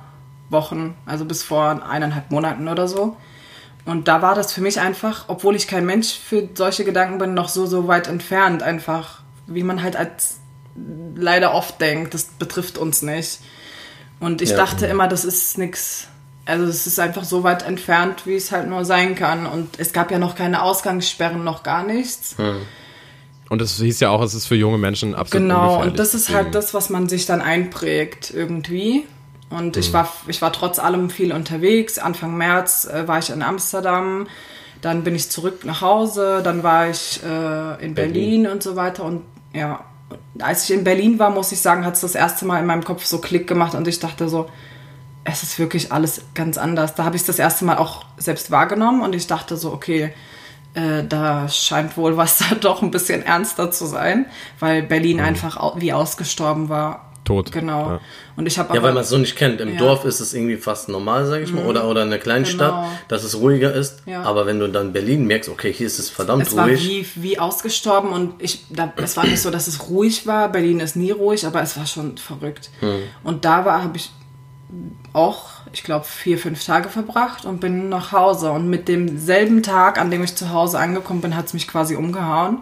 Wochen, also bis vor eineinhalb Monaten oder so. Und da war das für mich einfach, obwohl ich kein Mensch für solche Gedanken bin, noch so, so weit entfernt einfach, wie man halt als leider oft denkt, das betrifft uns nicht. Und ich Ja. dachte immer, das ist nix. Also es ist einfach so weit entfernt, wie es halt nur sein kann. Und es gab ja noch keine Ausgangssperren, noch gar nichts. Und es hieß ja auch, es ist für junge Menschen absolut Genau, und das ist halt das, was man sich dann einprägt irgendwie. Und Mhm. ich, war, ich war trotz allem viel unterwegs. Anfang März äh, war ich in Amsterdam, dann bin ich zurück nach Hause, dann war ich äh, in Berlin. und so weiter. Und ja, als ich in Berlin war, muss ich sagen, hat es das erste Mal in meinem Kopf so Klick gemacht und ich dachte so, es ist wirklich alles ganz anders. Da habe ich es das erste Mal auch selbst wahrgenommen und ich dachte so, okay, äh, da scheint wohl was da doch ein bisschen ernster zu sein, weil Berlin einfach au wie ausgestorben war. Tot. Genau. Ja. Und ich habe Ja, weil man es so nicht kennt. Im Ja. Dorf ist es irgendwie fast normal, sage ich mal, oder, oder in einer kleinen Genau. Stadt, dass es ruhiger ist. Ja. Aber wenn du dann in Berlin merkst, okay, hier ist es verdammt es war ruhig. wie, wie ausgestorben und ich, da, es war nicht so, dass es ruhig war. Berlin ist nie ruhig, aber es war schon verrückt. Und da war, habe ich auch, ich glaube, vier, fünf Tage verbracht und bin nach Hause. Und mit demselben Tag, an dem ich zu Hause angekommen bin, hat es mich quasi umgehauen.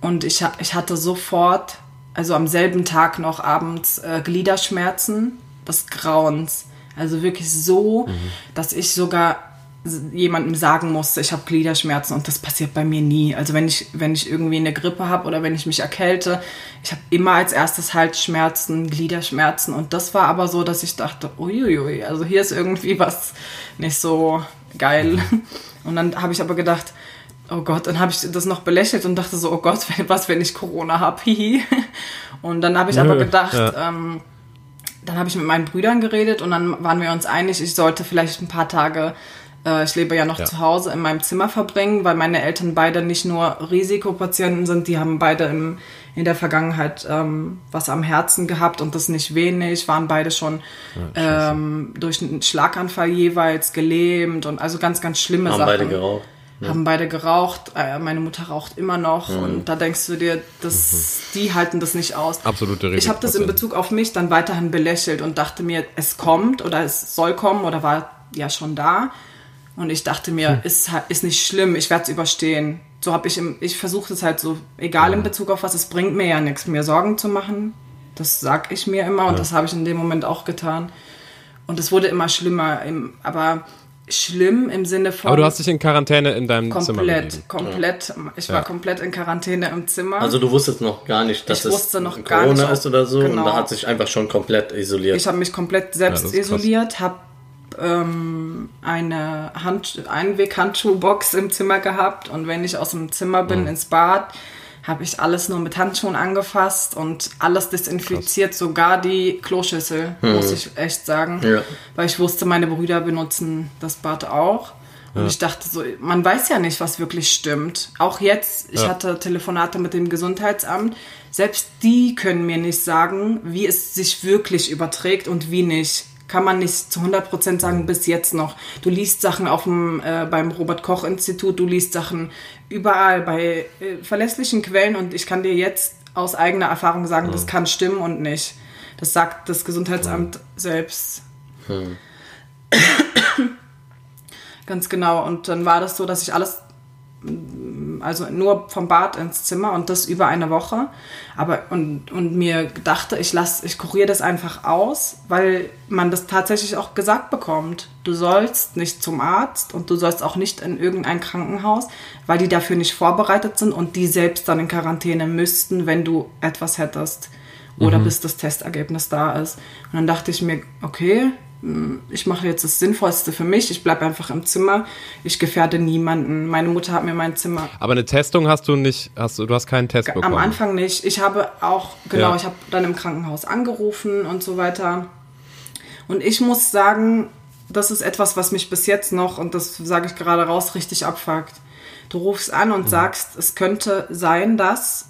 Und ich, ich hatte sofort, also am selben Tag noch abends, äh, Gliederschmerzen des Grauens. Also wirklich so, dass ich sogar jemandem sagen musste, ich habe Gliederschmerzen und das passiert bei mir nie. Also wenn ich, wenn ich irgendwie eine Grippe habe oder wenn ich mich erkälte, ich habe immer als erstes Halsschmerzen, Gliederschmerzen und das war aber so, dass ich dachte, uiuiui, also hier ist irgendwie was nicht so geil. Und dann habe ich aber gedacht, oh Gott, dann habe ich das noch belächelt und dachte so, oh Gott, was, wenn ich Corona habe, hihi. Und dann habe ich aber gedacht, ja. ähm, dann habe ich mit meinen Brüdern geredet und dann waren wir uns einig, ich sollte vielleicht ein paar Tage, äh, ich lebe ja noch Ja. zu Hause, in meinem Zimmer verbringen, weil meine Eltern beide nicht nur Risikopatienten sind, die haben beide im, in der Vergangenheit ähm, was am Herzen gehabt und das nicht wenig, waren beide schon ähm, durch einen Schlaganfall jeweils gelähmt und also ganz, ganz schlimme Haben Sachen beide geraucht. Haben beide geraucht. Äh, meine Mutter raucht immer noch. Und da denkst du dir, das, die halten das nicht aus. Absolute Ich habe das in. Bezug auf mich dann weiterhin belächelt und dachte mir, es kommt oder es soll kommen oder war ja schon da. Und ich dachte mir, ist, halt- ist nicht schlimm, ich werde es überstehen. So habe ich, im, ich versuche es halt so, egal in Bezug auf was, es bringt mir ja nichts, mir Sorgen zu machen. Das sag ich mir immer und das habe ich in dem Moment auch getan. Und es wurde immer schlimmer, im, aber schlimm im Sinne von Aber du hast dich in Quarantäne in deinem Zimmer komplett, komplett. Ich war Ja. komplett in Quarantäne im Zimmer. Also du wusstest noch gar nicht, dass Ich es wusste noch Corona gar nicht, ist oder so und genau. da hat sich einfach schon komplett isoliert. Ich habe mich komplett selbst Ja, isoliert, habe ähm, eine Hand Einweg-Handschuhbox im Zimmer gehabt und wenn ich aus dem Zimmer Mhm. bin ins Bad, habe ich alles nur mit Handschuhen angefasst und alles desinfiziert, sogar die Kloschüssel, muss ich echt sagen. Ja. Weil ich wusste, meine Brüder benutzen das Bad auch. Und ich dachte so, man weiß ja nicht, was wirklich stimmt. Auch jetzt, ich Ja. hatte Telefonate mit dem Gesundheitsamt. Selbst die können mir nicht sagen, wie es sich wirklich überträgt und wie nicht. Kann man nicht zu 100% sagen, bis jetzt noch. Du liest Sachen auf dem, äh, beim Robert-Koch-Institut, du liest Sachen überall bei äh, verlässlichen Quellen und ich kann dir jetzt aus eigener Erfahrung sagen, das kann stimmen und nicht. Das sagt das Gesundheitsamt selbst. Ganz genau. Und dann war das so, dass ich alles, also nur vom Bad ins Zimmer und das über eine Woche. Aber und, und mir dachte, ich lass, ich kuriere das einfach aus, weil man das tatsächlich auch gesagt bekommt. Du sollst nicht zum Arzt und du sollst auch nicht in irgendein Krankenhaus, weil die dafür nicht vorbereitet sind und die selbst dann in Quarantäne müssten, wenn du etwas hättest. Oder bis das Testergebnis da ist. Und dann dachte ich mir, okay, ich mache jetzt das Sinnvollste für mich. Ich bleibe einfach im Zimmer. Ich gefährde niemanden. Meine Mutter hat mir mein Zimmer Aber eine Testung hast du nicht, hast du, du hast keinen Test bekommen. am Anfang nicht. Ich habe auch, genau, Ja. ich habe dann im Krankenhaus angerufen und so weiter. Und ich muss sagen, das ist etwas, was mich bis jetzt noch, und das sage ich gerade raus, richtig abfuckt. Du rufst an Mhm. und sagst, es könnte sein, dass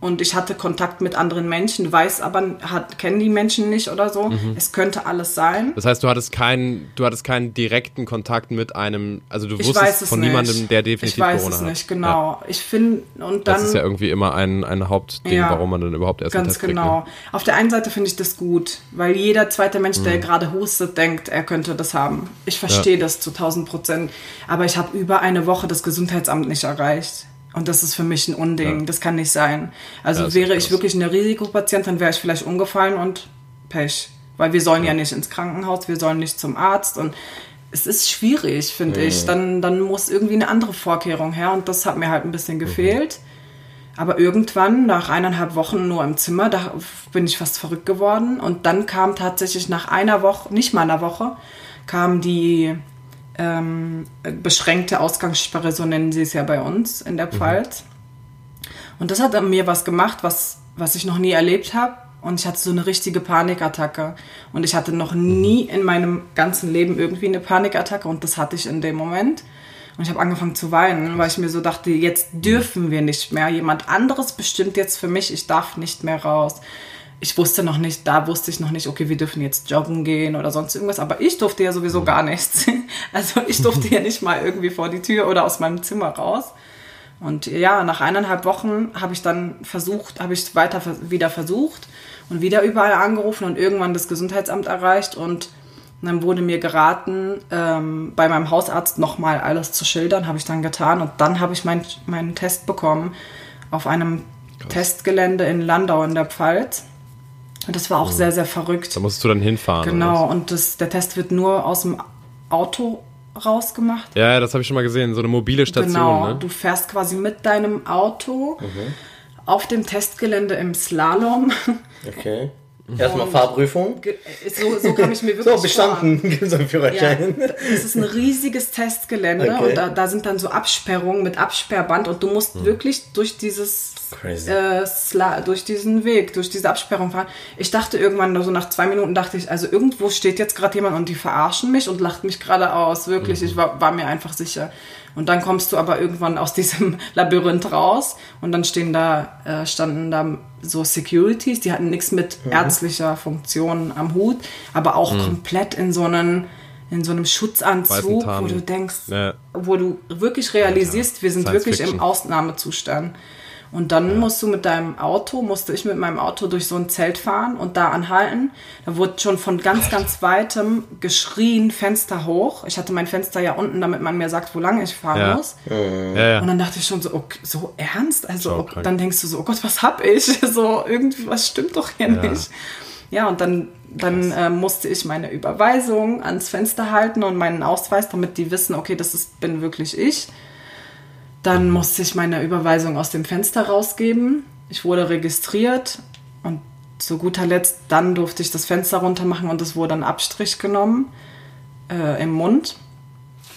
und ich hatte Kontakt mit anderen Menschen, weiß aber, hat, kennen die Menschen nicht oder so. Mhm. Es könnte alles sein. Das heißt, du hattest keinen, du hattest keinen direkten Kontakt mit einem, also du Ich wusstest von nicht. niemandem, der definitiv Ich weiß Corona es hat. nicht, Ja. genau. Ich finde, und dann. Das ist ja irgendwie immer ein, ein Hauptding, Ja. warum man dann überhaupt erst einen Ganz Test kriegt. genau. Ne? Auf der einen Seite finde ich das gut, weil jeder zweite Mensch, Mhm. der gerade hustet, denkt, er könnte das haben. Ich verstehe das zu 1000 Prozent. Aber ich habe über eine Woche das Gesundheitsamt nicht erreicht. Und das ist für mich ein Unding. Ja. Das kann nicht sein. Also Ja, wäre ich wirklich eine Risikopatientin, wäre ich vielleicht umgefallen und Pech. Weil wir sollen ja. nicht ins Krankenhaus, wir sollen nicht zum Arzt und es ist schwierig, finde ich. Dann, dann muss irgendwie eine andere Vorkehrung her und das hat mir halt ein bisschen gefehlt. Aber irgendwann, nach eineinhalb Wochen nur im Zimmer, da bin ich fast verrückt geworden. Und dann kam tatsächlich nach einer Woche, nicht mal einer Woche, kam die ähm, beschränkte Ausgangssperre, so nennen sie es ja bei uns in der Pfalz. Und das hat an mir was gemacht, was, was ich noch nie erlebt habe. Und ich hatte so eine richtige Panikattacke. Und ich hatte noch nie in meinem ganzen Leben irgendwie eine Panikattacke. Und das hatte ich in dem Moment. Und ich habe angefangen zu weinen, weil ich mir so dachte, jetzt dürfen wir nicht mehr. Jemand anderes bestimmt jetzt für mich, ich darf nicht mehr raus. Ich wusste noch nicht, da wusste ich noch nicht, okay, wir dürfen jetzt joggen gehen oder sonst irgendwas, aber ich durfte ja sowieso gar nichts. Also ich durfte ja nicht mal irgendwie vor die Tür oder aus meinem Zimmer raus. Und ja, nach eineinhalb Wochen habe ich dann versucht, habe ich weiter wieder versucht und wieder überall angerufen und irgendwann das Gesundheitsamt erreicht und dann wurde mir geraten, ähm, bei meinem Hausarzt nochmal alles zu schildern, habe ich dann getan und dann habe ich mein, meinen Test bekommen auf einem Krass. Testgelände in Landau in der Pfalz. Und das war auch oh. sehr, sehr verrückt. Da musstest du dann hinfahren. Genau, und das, der Test wird nur aus dem Auto rausgemacht. Ja, das habe ich schon mal gesehen, so eine mobile Station. Genau, ne? du fährst quasi mit deinem Auto mhm. auf dem Testgelände im Slalom. Okay. Erstmal Fahrprüfung. So, so kam ich mir wirklich So, bestanden, gibt es einen Führerschein. Ja, es ist ein riesiges Testgelände okay. und da, da, sind dann so Absperrungen mit Absperrband und du musst hm. wirklich durch dieses äh, durch diesen Weg, durch diese Absperrung fahren. Ich dachte irgendwann, so nach zwei Minuten dachte ich, also irgendwo steht jetzt gerade jemand und die verarschen mich und lacht mich gerade aus. Wirklich, mhm. ich war, war mir einfach sicher. Und dann kommst du aber irgendwann aus diesem Labyrinth raus und dann stehen da, äh, standen da so Securities, die hatten nichts mit mhm. ärztlicher Funktion am Hut, aber auch mhm. komplett in so einen in so einem Schutzanzug, wo du denkst, ja. wo du wirklich realisierst, ja, wir sind Science wirklich Fiction. im Ausnahmezustand. Und dann ja. musst du mit deinem Auto, musste ich mit meinem Auto durch so ein Zelt fahren und da anhalten. Da wurde schon von ganz, ganz weitem geschrien, Fenster hoch. Ich hatte mein Fenster ja unten, damit man mir sagt, wo lang ich fahren ja. muss. Ja, und dann dachte ich schon so, okay, so ernst? Also dann denkst du so, oh Gott, was hab ich? So irgendwie, was stimmt doch hier nicht? Ja, und dann, dann äh, musste ich meine Überweisung ans Fenster halten und meinen Ausweis, damit die wissen, okay, das ist, bin wirklich ich. Dann musste ich meine Überweisung aus dem Fenster rausgeben. Ich wurde registriert und zu guter Letzt dann durfte ich das Fenster runter machen und es wurde ein Abstrich genommen äh, im Mund.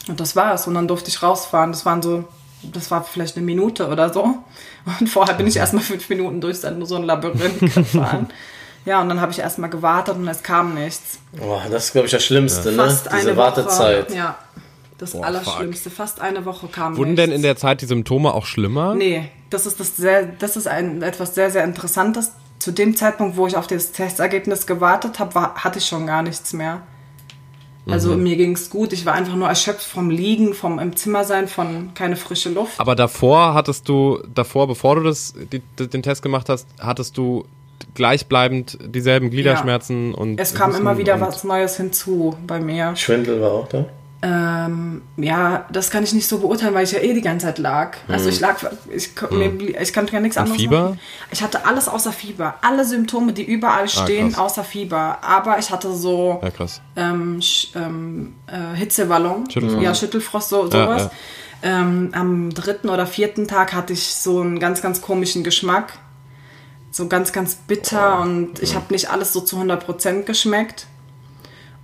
Und das war es. Und dann durfte ich rausfahren. Das waren so, das war vielleicht eine Minute oder so. Und vorher bin ich erstmal fünf Minuten durch so ein Labyrinth gefahren. ja, und dann habe ich erstmal gewartet und es kam nichts. Boah, das ist, glaube ich, das Schlimmste, ja. ne? Diese Wartezeit. Woche, ja, das Boah, Allerschlimmste. Fuck. Fast eine Woche kam Wurden nichts. denn in der Zeit die Symptome auch schlimmer? Nee, das ist, das sehr, das ist ein, etwas sehr, sehr Interessantes. Zu dem Zeitpunkt, wo ich auf das Testergebnis gewartet habe, hatte ich schon gar nichts mehr. Also mhm. mir ging es gut. Ich war einfach nur erschöpft vom Liegen, vom im Zimmer sein, von keine frische Luft. Aber davor hattest du, davor, bevor du das, die, den Test gemacht hast, hattest du gleichbleibend dieselben Gliederschmerzen ja. und. Es kam immer wieder was Neues hinzu bei mir. Schwindel war auch da? Ähm, ja, das kann ich nicht so beurteilen, weil ich ja eh die ganze Zeit lag. Also ich hm. lag, ich, mir, ich kann gar nichts anderes Fieber? Machen. Ich hatte alles außer Fieber. Alle Symptome, die überall ah, stehen, ah, außer Fieber. Aber ich hatte so ja, krass. Ähm, ähm, äh, Hitzewallung. Schüttelfrost. Ja, Schüttelfrost, so, sowas. Ja, ja. Ähm, am dritten oder vierten Tag hatte ich so einen ganz, ganz komischen Geschmack. So ganz, ganz bitter oh. und ich habe nicht alles so zu 100% geschmeckt.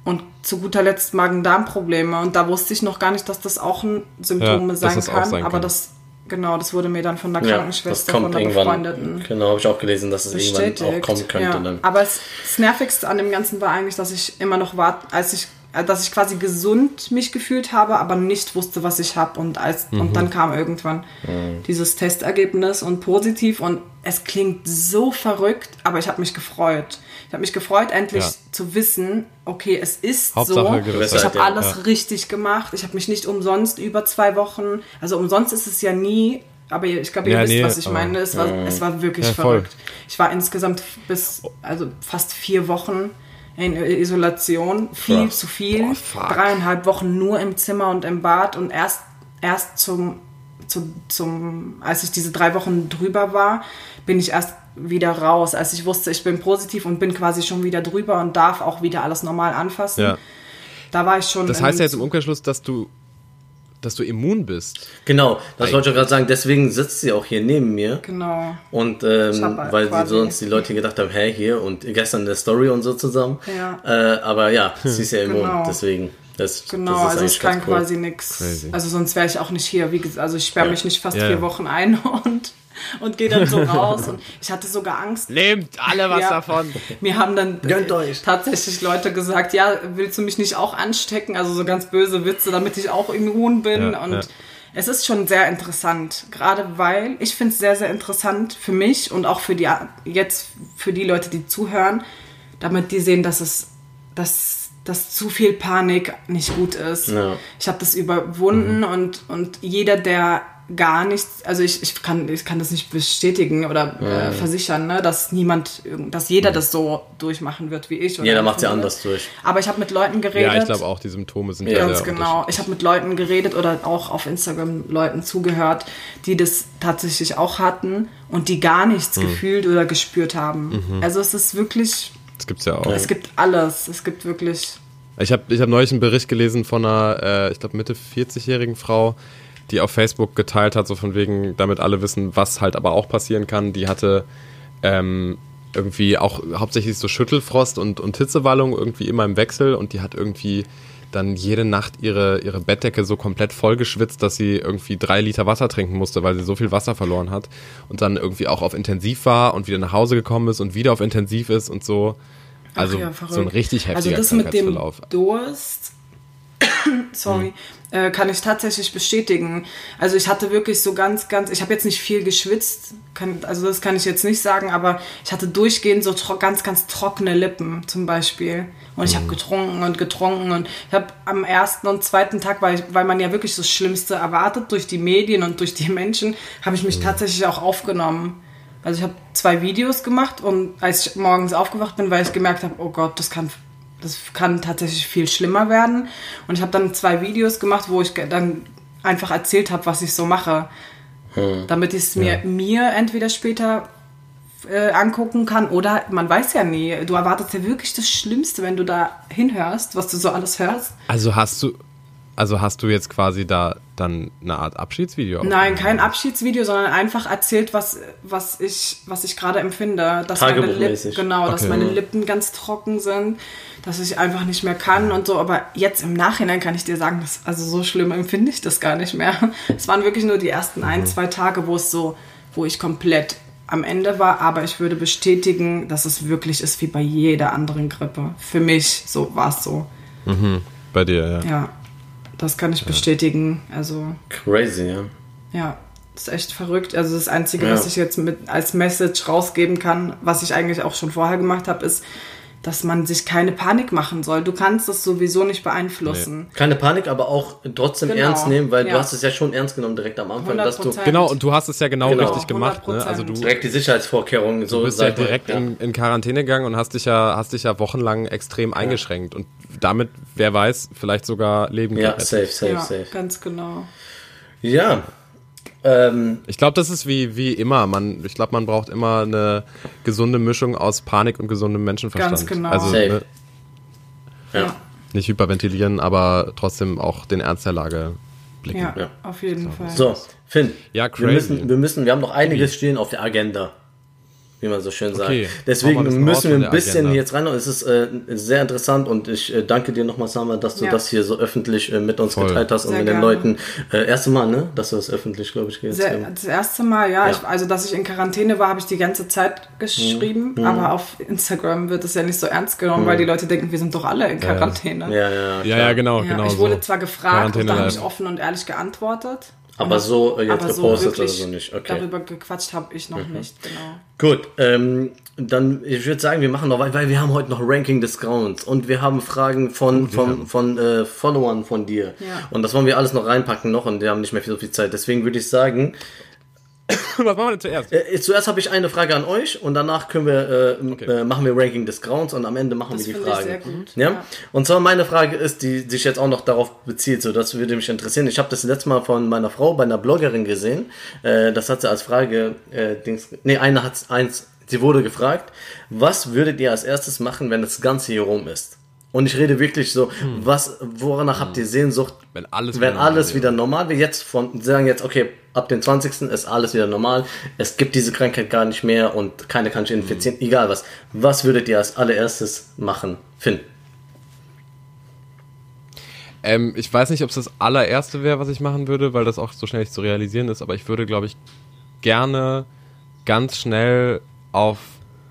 Und zu guter Letzt Magen-Darm-Probleme. Und da wusste ich noch gar nicht, dass das auch ein Symptom ja, sein kann. Sein aber kann. das, genau, das wurde mir dann von der Krankenschwester, ja, von der Befreundeten. Genau, habe ich auch gelesen, dass es bestätigt. irgendwann auch kommen könnte. Ja. Aber das, das Nervigste an dem Ganzen war eigentlich, dass ich immer noch warte, als ich äh, dass ich quasi gesund mich gefühlt habe, aber nicht wusste, was ich habe. Und, mhm. und dann kam irgendwann mhm. dieses Testergebnis und positiv. Und es klingt so verrückt, aber ich habe mich gefreut. Ich habe mich gefreut, endlich ja. zu wissen, okay, es ist Hauptsache so. Ich habe alles ja. richtig gemacht. Ich habe mich nicht umsonst über zwei Wochen, also umsonst ist es ja nie, aber ich glaube, ihr ja, wisst, nee, was ich meine. Es war, es war wirklich verrückt. Ich war insgesamt bis, also fast vier Wochen in Isolation, viel Boah. zu viel. Boah, Dreieinhalb Wochen nur im Zimmer und im Bad und erst, erst zum, zu, zum, als ich diese drei Wochen drüber war, bin ich erst wieder raus, als ich wusste, ich bin positiv und bin quasi schon wieder drüber und darf auch wieder alles normal anfassen. Ja. Da war ich schon. Das heißt ja jetzt im Umkehrschluss, dass du dass du immun bist. Genau, das wollte ich gerade sagen. Deswegen sitzt sie auch hier neben mir. Genau. Und ähm, weil sie sonst die Leute gedacht haben, hey, hier und gestern der Story und so zusammen. Ja. Äh, aber ja, sie ist ja immun, genau. deswegen. Das, genau, das also ich kann cool. quasi nichts. Also sonst wäre ich auch nicht hier. Wie gesagt, also ich sperre ja. mich nicht fast ja. vier Wochen ein und und gehe dann so raus. Und ich hatte sogar Angst. Nehmt alle was ja, davon. Mir haben dann tatsächlich Leute gesagt, ja, willst du mich nicht auch anstecken? Also so ganz böse Witze, damit ich auch immun bin. Ja, und ja. Es ist schon sehr interessant, gerade weil ich finde es sehr, sehr interessant für mich und auch für die jetzt für die Leute, die zuhören, damit die sehen, dass es, dass, dass zu viel Panik nicht gut ist. Ja. Ich habe das überwunden und, und jeder, der gar nichts, also ich, ich, kann, ich kann das nicht bestätigen oder äh, versichern, ne, dass niemand, irgend- dass jeder das so durchmachen wird wie ich. oder Jeder macht ja empfinden anders durch. Aber ich habe mit Leuten geredet. Ja, ich glaube auch, die Symptome sind Ja, ja, Ganz genau. Ich habe mit Leuten geredet oder auch auf Instagram Leuten zugehört, die das tatsächlich auch hatten und die gar nichts Hm. gefühlt oder gespürt haben. Mhm. Also es ist wirklich, Das gibt's ja auch. es gibt alles. Es gibt wirklich. Ich habe ich hab neulich einen Bericht gelesen von einer, äh, ich glaube, Mitte 40-jährigen Frau, die auf Facebook geteilt hat, so von wegen, damit alle wissen, was halt aber auch passieren kann. Die hatte ähm, irgendwie auch hauptsächlich so Schüttelfrost und, und Hitzewallung irgendwie immer im Wechsel und die hat irgendwie dann jede Nacht ihre, ihre Bettdecke so komplett vollgeschwitzt, dass sie irgendwie drei Liter Wasser trinken musste, weil sie so viel Wasser verloren hat und dann irgendwie auch auf Intensiv war und wieder nach Hause gekommen ist und wieder auf Intensiv ist und so. Also ja, so ein richtig heftiger Also das mit dem. Durst, sorry, äh, kann ich tatsächlich bestätigen. Also ich hatte wirklich so ganz, ganz, ich habe jetzt nicht viel geschwitzt, kann, also das kann ich jetzt nicht sagen, aber ich hatte durchgehend so ganz, ganz trockene Lippen zum Beispiel. Und ich habe getrunken und getrunken und ich habe am ersten und zweiten Tag, weil, weil man ja wirklich das Schlimmste erwartet durch die Medien und durch die Menschen, habe ich mich tatsächlich auch aufgenommen. Also ich habe zwei Videos gemacht und als ich morgens aufgewacht bin, weil ich gemerkt habe, oh Gott, das kann, das kann tatsächlich viel schlimmer werden. Und ich habe dann zwei Videos gemacht, wo ich dann einfach erzählt habe, was ich so mache. Damit ich es mir, mir entweder später äh, angucken kann oder man weiß ja nie. Du erwartest ja wirklich das Schlimmste, wenn du da hinhörst, was du so alles hörst. Also hast du, also hast du jetzt quasi da dann eine Art Abschiedsvideo? Nein, kein Abschiedsvideo, sondern einfach erzählt, was, was ich, was ich gerade empfinde. Dass meine Lippen, genau, dass Okay. meine Lippen ganz trocken sind, dass ich einfach nicht mehr kann und so. Aber jetzt im Nachhinein kann ich dir sagen, dass, also so schlimm empfinde ich das gar nicht mehr. Es waren wirklich nur die ersten ein, zwei Tage, wo es so, wo ich komplett am Ende war, aber ich würde bestätigen, dass es wirklich ist wie bei jeder anderen Grippe. Für mich so war es so. Bei dir, ja. Ja, das kann ich bestätigen. Also Crazy, ja. ja, das ist echt verrückt. Also das Einzige, Ja. was ich jetzt mit als Message rausgeben kann, was ich eigentlich auch schon vorher gemacht habe, ist, dass man sich keine Panik machen soll. Du kannst das sowieso nicht beeinflussen. Keine Panik, aber auch trotzdem Genau, ernst nehmen, weil ja. du hast es ja schon ernst genommen direkt am Anfang, dass du 100%. Genau, und du hast es ja genau, Genau. richtig gemacht. Ne? Also du, 100%. direkt die Sicherheitsvorkehrungen so du bist ja direkt In, in Quarantäne gegangen und hast dich ja, hast dich ja wochenlang extrem eingeschränkt. Und damit, wer weiß, vielleicht sogar Leben Ja, gerettet. safe, safe, Ja, safe. ganz genau. Ja. Ähm, Ich glaube, das ist wie, wie immer. Man, ich glaube, man braucht immer eine gesunde Mischung aus Panik und gesundem Menschenverstand. Ganz genau. Also Safe. ne, ja. nicht hyperventilieren, aber trotzdem auch den Ernst der Lage blicken. Ja, Ja. auf jeden Fall. So, Finn. Ja, Wir crazy. müssen, wir müssen, wir haben noch einiges stehen auf der Agenda. Wie man so schön sagt. Okay, Deswegen müssen wir ein bisschen Agenda. jetzt rein. Es ist äh, sehr interessant und ich äh, danke dir nochmal, Sama, dass du Ja. das hier so öffentlich äh, mit uns Voll. geteilt hast und Sehr mit den gerne. Leuten. Äh, erste Mal, ne? Dass du das öffentlich, glaube ich, jetzt. Sehr, ähm, das erste Mal, ja. Ja. Ich, also, dass ich in Quarantäne war, habe ich die ganze Zeit geschrieben. Mhm. Aber auf Instagram wird es ja nicht so ernst genommen, weil die Leute denken, wir sind doch alle in Quarantäne. ja, ja, Ja, ja, genau, Ja, genau. ich wurde so. zwar gefragt und da habe ich offen und ehrlich geantwortet. Aber Und so, äh, jetzt aber gepostet wirklich oder so nicht, okay. Mhm. Darüber gequatscht habe ich noch nicht, genau. Gut, ähm, dann, ich würde sagen, wir machen noch weiter, weil wir haben heute noch Ranking des Grauens und wir haben Fragen von, von, von äh, Followern von dir. Ja. Und das wollen wir alles noch reinpacken noch und wir haben nicht mehr so viel Zeit. Deswegen würde ich sagen, Was machen wir denn zuerst? äh, zuerst habe ich eine Frage an euch und danach können wir, äh, äh, machen wir Ranking des Grauens und am Ende machen Das wir die finde ich Fragen. sehr gut, Ja? ja. Und zwar meine Frage ist, die sich jetzt auch noch darauf bezieht, so das würde mich interessieren. Ich habe das letzte Mal von meiner Frau bei einer Bloggerin gesehen. Äh, das hat sie als Frage, äh, Dings, nee, eine hat eins, sie wurde gefragt, was würdet ihr als erstes machen, wenn das Ganze hier rum ist? Und ich rede wirklich so, was, woranach habt ihr Sehnsucht, Wenn alles wenn wieder alles normal wieder normal wird, jetzt von, sagen jetzt, okay, ab dem 20. ist alles wieder normal, es gibt diese Krankheit gar nicht mehr und keiner kann sich infizieren, egal was. Was würdet ihr als allererstes machen? Finn. Ähm, ich weiß nicht, ob es das allererste wäre, was ich machen würde, weil das auch so schnell nicht zu realisieren ist, aber ich würde, glaube ich, gerne ganz schnell auf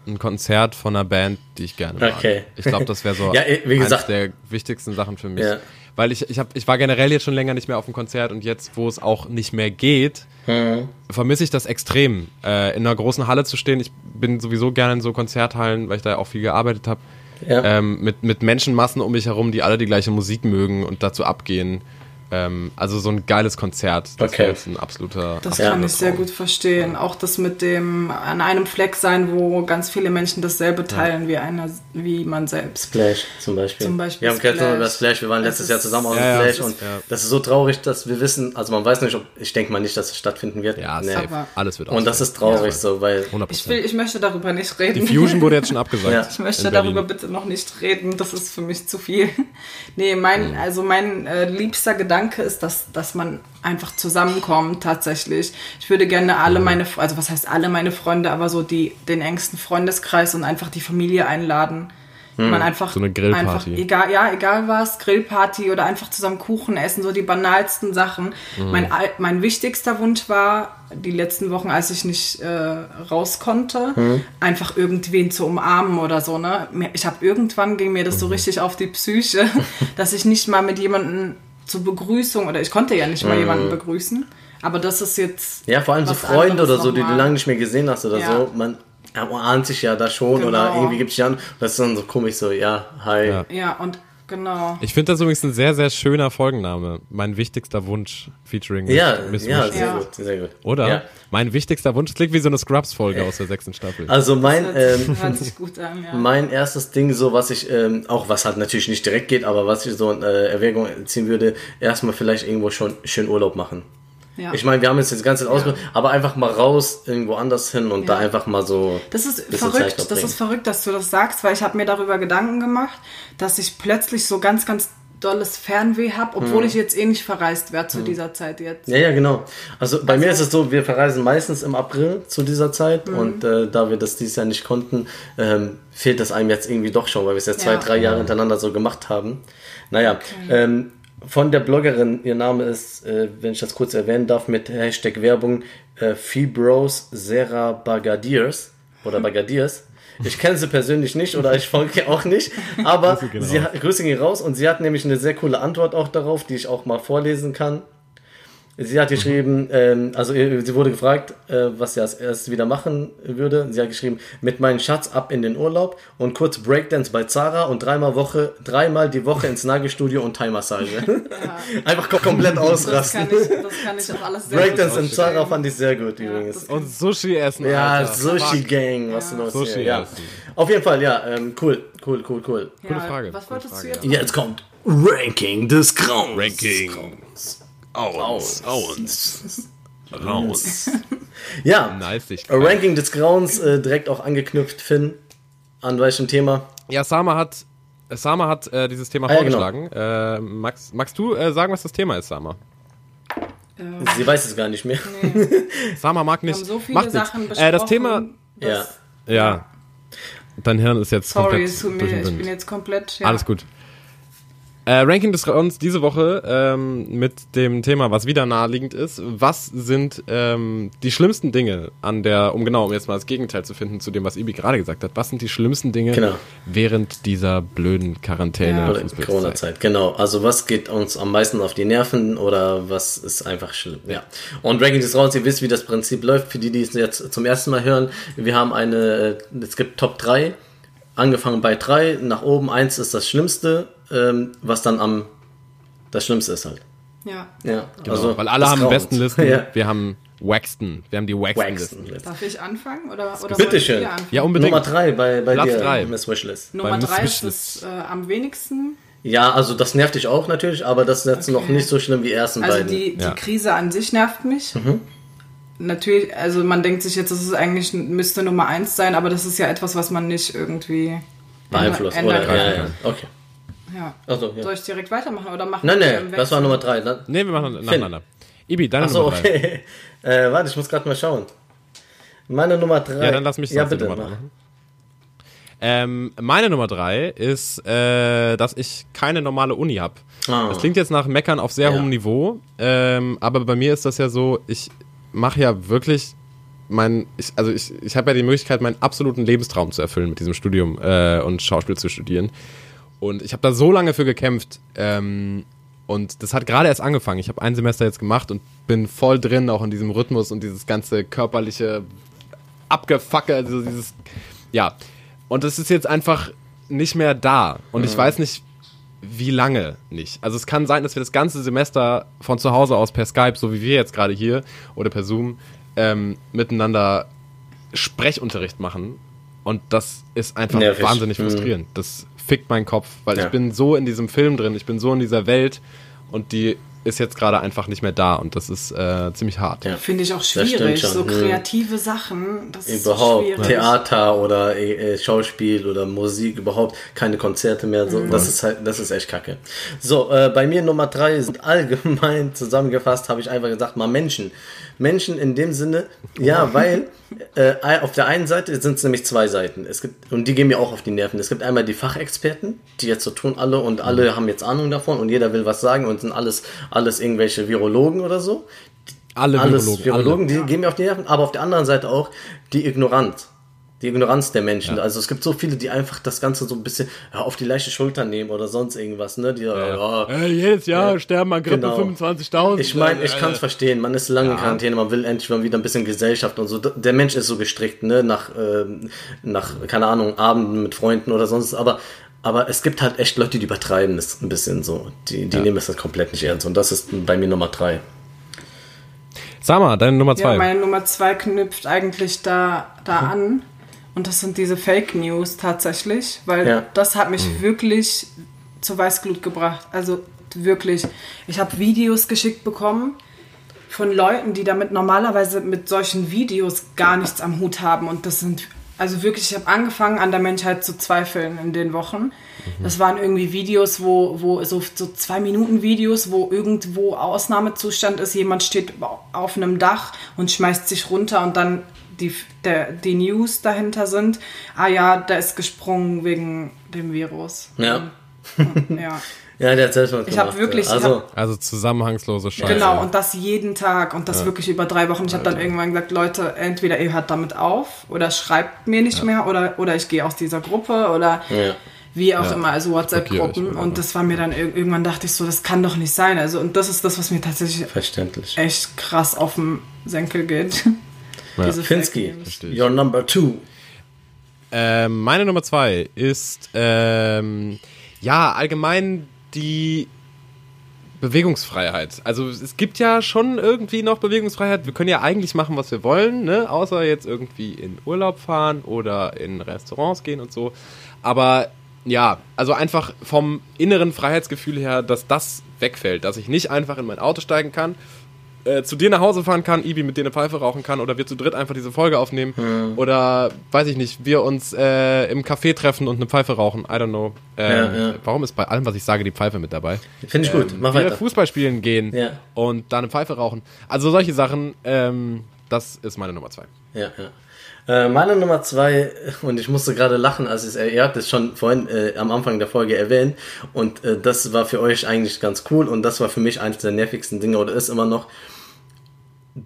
ein Konzert von einer Band, die ich gerne mag. Okay. Ich glaube, das wäre so Ja, eh, wie gesagt- der wichtigsten Sachen für mich. Ja. Weil ich, ich, hab, ich war generell jetzt schon länger nicht mehr auf dem Konzert und jetzt, wo es auch nicht mehr geht, Hm. vermisse ich das extrem, äh, in einer großen Halle zu stehen. Ich bin sowieso gerne in so Konzerthallen, weil ich da auch viel gearbeitet habe. Ja. Ähm, mit, mit Menschenmassen um mich herum, die alle die gleiche Musik mögen und dazu abgehen. Ähm, also so ein geiles Konzert. Das Okay. wäre jetzt ein absoluter. Das Ja. kann ich sehr gut verstehen. Auch das mit dem an einem Fleck sein, wo ganz viele Menschen dasselbe teilen wie einer, wie man selbst. Splash zum Beispiel. Zum Beispiel Wir haben gerade Splash. über Splash, wir waren letztes ist- Jahr zusammen auf Ja, dem ja, Splash das und ist- ja. das ist so traurig, dass wir wissen, also man weiß nicht, ob, ich denke mal nicht, dass es stattfinden wird. Ja, Nee. Alles wird Und das ist traurig so, weil 100%. Ich, will, ich möchte darüber nicht reden. Die Fusion wurde jetzt schon abgesagt. Ja. Ich möchte darüber bitte noch nicht reden, das ist für mich zu viel. Nee, mein, Mhm. also mein äh, liebster Gedanke ist, dass, dass man einfach zusammenkommt, tatsächlich. Ich würde gerne alle meine, also was heißt alle meine Freunde, aber so die, den engsten Freundeskreis und einfach die Familie einladen. Man einfach. So eine Grillparty. Einfach, egal, ja, egal was, Grillparty oder einfach zusammen Kuchen essen, so die banalsten Sachen. Mhm. Mein, mein wichtigster Wunsch war, die letzten Wochen, als ich nicht äh, raus konnte, Mhm. einfach irgendwen zu umarmen oder so. Ne? Ich habe irgendwann ging mir das so Mhm. richtig auf die Psyche, dass ich nicht mal mit jemandem zur Begrüßung oder ich konnte ja nicht mal jemanden begrüßen. Aber das ist jetzt. Ja, vor allem so Freunde oder so, die du lange nicht mehr gesehen hast oder Ja. so. Man ahnt sich ja da schon oder Genau. irgendwie gibt sich an. Das ist dann so komisch so, ja, hi. Ja. Ja, und genau. Ich finde das übrigens ein sehr, sehr schöner Folgenname. Mein wichtigster Wunsch featuring Ja, Miss ja, Wish. sehr Ja. gut, sehr gut. Oder? Ja. Mein wichtigster Wunsch klingt wie so eine Scrubs-Folge aus der sechsten Staffel. Also mein, ähm, hört sich gut an, ja. mein erstes Ding, so was ich, ähm, auch was halt natürlich nicht direkt geht, aber was ich so in äh, Erwägung ziehen würde, erstmal vielleicht irgendwo schon schön Urlaub machen. Ja. Ich meine, wir haben jetzt das ganze Zeit ausgemacht, aber einfach mal raus, irgendwo anders hin und Ja. da einfach mal so. Das ist verrückt, das ist verrückt, dass du das sagst, weil ich habe mir darüber Gedanken gemacht, dass ich plötzlich so ganz, ganz dolles Fernweh habe, obwohl ich jetzt eh nicht verreist wäre zu dieser Zeit jetzt. Ja, ja, genau. Also bei mir ist es so, wir verreisen meistens im April zu dieser Zeit Mhm. und äh, da wir das dieses Jahr nicht konnten, ähm, fehlt das einem jetzt irgendwie doch schon, weil wir es jetzt zwei, Ja. drei Jahre hintereinander so gemacht haben. Naja, ähm, von der Bloggerin, ihr Name ist, äh, wenn ich das kurz erwähnen darf, mit Hashtag Werbung, äh, Fibros Sera Bagadiers oder Bagadiers. Ich kenne sie persönlich nicht oder ich folge auch nicht, aber gehen sie raus. Grüße gehen raus und sie hat nämlich eine sehr coole Antwort auch darauf, die ich auch mal vorlesen kann. Sie hat geschrieben, ähm, also äh, sie wurde gefragt, äh, was sie als erstes wieder machen würde. Sie hat geschrieben, mit meinem Schatz ab in den Urlaub und kurz Breakdance bei Zara und dreimal Woche, dreimal die Woche ins Nagelstudio und Thai-Massage. Einfach kom komplett Das kann, ausrasten. ich, das kann ich auch alles sehr Breakdance gut in Zara fand ich sehr gut Ja, übrigens. Und Sushi essen. Ja, Alter. Sushi. Gang, was Ja. los Sushi hier. Ja. Auf jeden Fall, ja, ähm, cool, cool, cool, cool. Ja, Gute Frage, Was wolltest Frage, du jetzt? Jetzt kommt Ranking des Grauens. Ranking. Aus. Aus. Raus. Ja, Nice. Ich Ranking des Grauens, äh, direkt auch angeknüpft, Finn. An welchem Thema? ja, Sama hat, Sama hat äh, dieses Thema Ah, ja, genau. vorgeschlagen. äh, Max, magst du äh, sagen, was das Thema ist, Sama? Sie weiß es gar nicht mehr. Sama mag Wir nicht. haben so viele macht Sachen nichts. besprochen. Äh, das Thema, Ja. ja. Dein Hirn ist jetzt Sorry, komplett es tut mir, durch den ich bin jetzt komplett. Ja. Alles gut. Äh, Ranking des Grauens diese Woche ähm, mit dem Thema, was wieder naheliegend ist. Was sind ähm, die schlimmsten Dinge an der, um genau, um jetzt mal das Gegenteil zu finden zu dem, was Ibi gerade gesagt hat, was sind die schlimmsten Dinge Genau. während dieser blöden Quarantäne? Ja. Corona-Zeit, genau. Also was geht uns am meisten auf die Nerven oder was ist einfach schlimm? Ja. Und Ranking des Grauens, ihr wisst, wie das Prinzip läuft. Für die, die es jetzt zum ersten Mal hören, wir haben eine, äh, es gibt Top 3, angefangen bei 3, nach oben 1 ist das Schlimmste, ähm, was dann am, das Schlimmste ist halt. ja. Ja, Genau, also weil alle haben Grauens. besten Listen. Ja. Wir haben Waxton. Wir haben die Waxton-Listen. Darf ich anfangen? Oder, oder Bitte schön. anfangen? Ja, unbedingt. Nummer 3 bei, bei Platz dir, drei. Miss Wishlist. Nummer Beim drei ist Wishlist. es äh, am wenigsten. Ja, also das nervt dich auch natürlich, aber das ist jetzt noch Okay. nicht so schlimm wie die ersten Also beiden. die, die Ja. Krise an sich nervt mich. Mhm. Natürlich, also man denkt sich jetzt, das ist eigentlich müsste Nummer eins sein, aber das ist ja etwas, was man nicht irgendwie Beeinflusst, ändern oder? kann. Ja, ja. Okay. Ja. Achso, ja. Soll ich direkt weitermachen oder machen Nein, wir nein, das war? Nummer 3. Ne? Nee, wir machen nacheinander. Ibi, deine Achso, Nummer drei. okay. äh, warte, ich muss gerade mal schauen. Meine Nummer 3. Ja, dann lass mich Ja, bitte. Nummer mach. machen. Ähm, meine Nummer drei ist, äh, dass ich keine normale Uni habe. Ah. Das klingt jetzt nach Meckern auf sehr Ja. hohem Niveau, ähm, aber bei mir ist das ja so, ich mache ja wirklich mein, ich, also ich, ich habe ja die Möglichkeit, meinen absoluten Lebenstraum zu erfüllen mit diesem Studium äh, und Schauspiel zu studieren. Und ich habe da so lange für gekämpft, ähm, Und das hat gerade erst angefangen. Ich habe ein Semester jetzt gemacht und bin voll drin, auch in diesem Rhythmus und dieses ganze körperliche Abgefacke, also dieses, ja. Und das ist jetzt einfach nicht mehr da. Und ich weiß nicht, wie lange nicht. Also es kann sein, dass wir das ganze Semester von zu Hause aus per Skype, so wie wir jetzt gerade hier, oder per Zoom, ähm, miteinander Sprechunterricht machen. Und das ist einfach Nervig. wahnsinnig Mhm. frustrierend. Das fickt meinen Kopf, weil Ja. ich bin so in diesem Film drin, ich bin so in dieser Welt und die ist jetzt gerade einfach nicht mehr da und das ist äh, ziemlich hart. Ja. Finde ich auch schwierig. So Hm. kreative Sachen, das ist so überhaupt schwierig. Theater oder äh, äh, Schauspiel oder Musik überhaupt keine Konzerte mehr so das ist halt das ist echt kacke so äh, bei mir Nummer drei sind allgemein zusammengefasst habe ich einfach gesagt mal Menschen Menschen in dem Sinne ja weil äh, auf der einen Seite sind es nämlich zwei Seiten. Es gibt und die gehen mir auch auf die Nerven. Es gibt einmal die Fachexperten die jetzt so tun alle und alle haben jetzt Ahnung davon und jeder will was sagen und sind alles alles irgendwelche Virologen oder so. Alle alles Virologen. Virologen, die gehen mir auf die Nerven, aber auf der anderen Seite auch die Ignoranz. Die Ignoranz der Menschen. Also es gibt so viele, die einfach das Ganze so ein bisschen ja, auf die leichte Schulter nehmen oder sonst irgendwas, ne? Die, ja, Äh, jedes Jahr sterben an Grippe Genau. 25.000. ich meine, ich kann es verstehen. Man ist lange in Quarantäne, man will endlich mal wieder ein bisschen Gesellschaft und so. Der Mensch ist so gestrickt, ne? Nach, ähm, nach keine Ahnung, Abenden mit Freunden oder sonst. Aber, aber es gibt halt echt Leute, die übertreiben das ein bisschen so. Die, die nehmen das halt komplett nicht ernst. Und das ist bei mir Nummer drei. Sag mal, deine Nummer Ja, zwei. meine Nummer zwei knüpft eigentlich da, da an. Und das sind diese Fake News tatsächlich, weil Ja. das hat mich wirklich zur Weißglut gebracht. Also wirklich. Ich habe Videos geschickt bekommen von Leuten, die damit normalerweise mit solchen Videos gar nichts am Hut haben. Und das sind, also wirklich, ich habe angefangen an der Menschheit zu zweifeln in den Wochen. Das waren irgendwie Videos, wo, wo so, so zwei Minuten Videos, wo irgendwo Ausnahmezustand ist, jemand steht auf einem Dach und schmeißt sich runter und dann die, der, die News dahinter sind, ah ja, der ist gesprungen wegen dem Virus. Ja. Ja, Ja, der hat Selbstmord Ich hab gemacht, wirklich- ja. ich Also, hab- Also zusammenhangslose Scheiße. Genau, und das jeden Tag und das wirklich über drei Wochen. Ich habe dann irgendwann gesagt, Leute, entweder ihr hört damit auf oder schreibt mir nicht mehr oder, oder ich gehe aus dieser Gruppe oder Ja. wie auch Ja. immer, also WhatsApp-Gruppen. Und das war mir dann ir- irgendwann dachte ich so, das kann doch nicht sein. Also und das ist das, was mir tatsächlich verständlich. echt krass auf den Senkel geht. Diese Fake Finsky, your number two. Ähm, meine Nummer zwei ist, ähm, ja, allgemein die Bewegungsfreiheit. Also es gibt ja schon irgendwie noch Bewegungsfreiheit. Wir können ja eigentlich machen, was wir wollen, ne? außer jetzt irgendwie in Urlaub fahren oder in Restaurants gehen und so. Aber ja, also einfach vom inneren Freiheitsgefühl her, dass das wegfällt, dass ich nicht einfach in mein Auto steigen kann, äh, zu dir nach Hause fahren kann, Ibi mit dir eine Pfeife rauchen kann oder wir zu dritt einfach diese Folge aufnehmen oder weiß ich nicht, wir uns äh, im Café treffen und eine Pfeife rauchen. I don't know. Ähm, Ja, ja. Warum ist bei allem, was ich sage, die Pfeife mit dabei? Finde ich gut, mach wir weiter. Fußball spielen gehen Ja. und da eine Pfeife rauchen. Also solche Sachen, ähm, das ist meine Nummer zwei. Ja, ja. Äh, meine Nummer zwei, und ich musste gerade lachen, als es, ihr habt es schon vorhin äh, am Anfang der Folge erwähnt, und äh, das war für euch eigentlich ganz cool, und das war für mich eines der nervigsten Dinge, oder ist immer noch,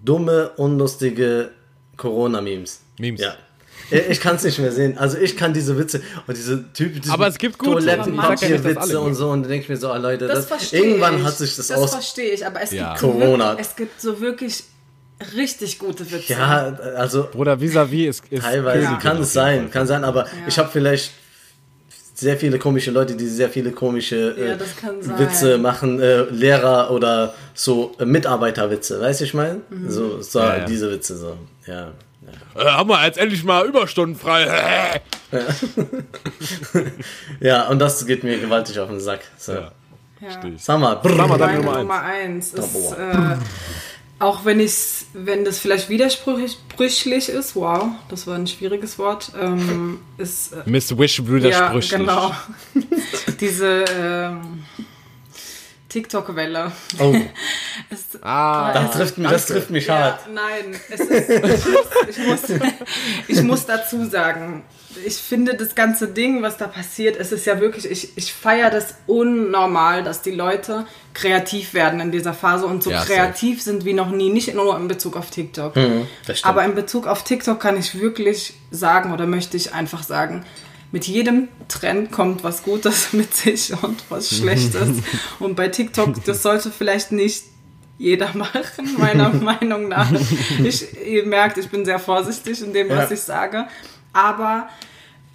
dumme, unlustige Corona-Memes. Memes. Ja. Ich- Ich kann es nicht mehr sehen. Also ich kann diese Witze und diese Typen, diese Aber es gibt gute. Ja Toilettenpapierwitze und so und dann denke ich mir so, ah, Leute, Das das, irgendwann ich. hat sich das, Das aus. verstehe ich, aber es Ja. gibt so Corona. Wirklich, es gibt so wirklich richtig gute Witze. Ja, also Bruder, vis-à-vis ist, ist Teilweise Königin kann es sein, kann sein, aber ich habe vielleicht sehr viele komische Leute, die sehr viele komische äh, Ja. Witze machen, äh, Lehrer oder so äh, Mitarbeiterwitze, weißt du, ich meine? Mhm. So, so Ja, ja. diese Witze so, ja. Äh, haben wir jetzt endlich mal Überstunden frei. Ja, und das geht mir gewaltig auf den Sack. So. Ja. Ja. Sag mal, brr, Meine Nummer Nummer eins. eins ist, Number äh, auch wenn ich, wenn das vielleicht widersprüchlich ist, wow, das war ein schwieriges Wort, ähm, ist, äh, Miss Wish Brüder ja, genau, diese ähm, TikTok-Welle. Oh, Es- Ah, das trifft mich, das trifft mich ja, hart. nein, es ist, ich, muss, ich, muss, ich muss dazu sagen, ich finde das ganze Ding, was da passiert, es ist ja wirklich, ich, ich feiere das unnormal, dass die Leute kreativ werden in dieser Phase und so Ja, kreativ sind wie noch nie, nicht nur in Bezug auf TikTok. Mhm. Aber in Bezug auf TikTok kann ich wirklich sagen oder möchte ich einfach sagen, mit jedem Trend kommt was Gutes mit sich und was Schlechtes. Und bei TikTok, das sollte vielleicht nicht jeder machen, meiner Meinung nach. Ich, ihr merkt, ich bin sehr vorsichtig in dem, was Ja. ich sage. Aber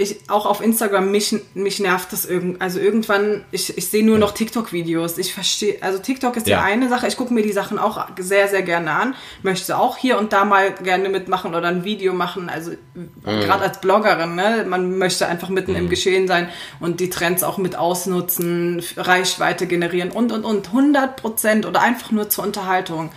ich, auch auf Instagram, mich, mich nervt das irgend, also irgendwann, ich, ich sehe nur noch TikTok-Videos. Ich verstehe, also TikTok ist ja. Ja. eine Sache, ich gucke mir die Sachen auch sehr, sehr gerne an, möchte auch hier und da mal gerne mitmachen oder ein Video machen. Also gerade als Bloggerin, ne, man möchte einfach mitten im Geschehen sein und die Trends auch mit ausnutzen, Reichweite generieren und, und, und. 100 Prozent oder einfach nur zur Unterhaltung.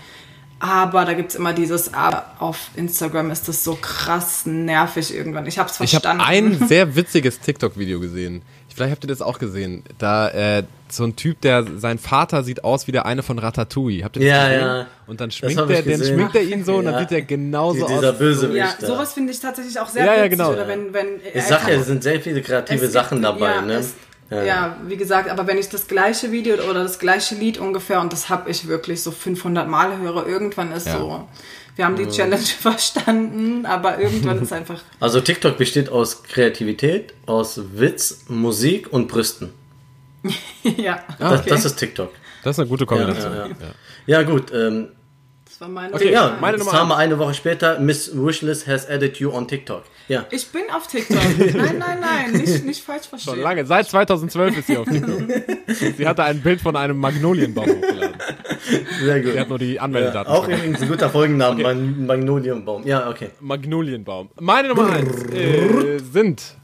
Aber da gibt's immer dieses, aber auf Instagram ist das so krass nervig irgendwann. Ich hab's Ich habe verstanden. ein sehr witziges TikTok-Video gesehen. Vielleicht habt ihr das auch gesehen. Da äh, so ein Typ, der sein Vater sieht aus wie der eine von Ratatouille. Habt ihr das Ja, gesehen? ja. Und dann schminkt er, den schminkt er ihn so und dann Ja. sieht er genauso Die- dieser aus. Bösewicht. Ja, da. sowas finde ich tatsächlich auch sehr Ja, ja, witzig. genau. Oder wenn, wenn, Ich sag ja, es sind sehr viele kreative Es Sachen gibt- dabei, ja, ne? Es, ja. wie gesagt, aber wenn ich das gleiche Video oder das gleiche Lied ungefähr, und das habe ich wirklich so 500 Mal höre, irgendwann ist Ja. so, wir haben die Challenge verstanden, aber irgendwann ist einfach, Also TikTok besteht aus Kreativität, aus Witz, Musik und Brüsten. ja, Das, okay. das ist TikTok. Das ist eine gute Kombination. Ja, ja, Ja gut, ähm, das war meine Okay, ja, meine Nummer haben wir eine Woche später, Miss Wishlist has added you on TikTok. Ja. Ich bin auf TikTok. Nein, nein, nein, nicht, nicht falsch Schon verstehen. lange. Seit 2012 ist sie auf TikTok. sie hatte ein Bild von einem Magnolienbaum hochgeladen. Sehr gut. Sie hat nur die Ja, Anmeldedaten. auch übrigens ein guter Folgenname, Mag- Magnolienbaum. Ja, okay. Magnolienbaum. Meine Nummer eins äh, sind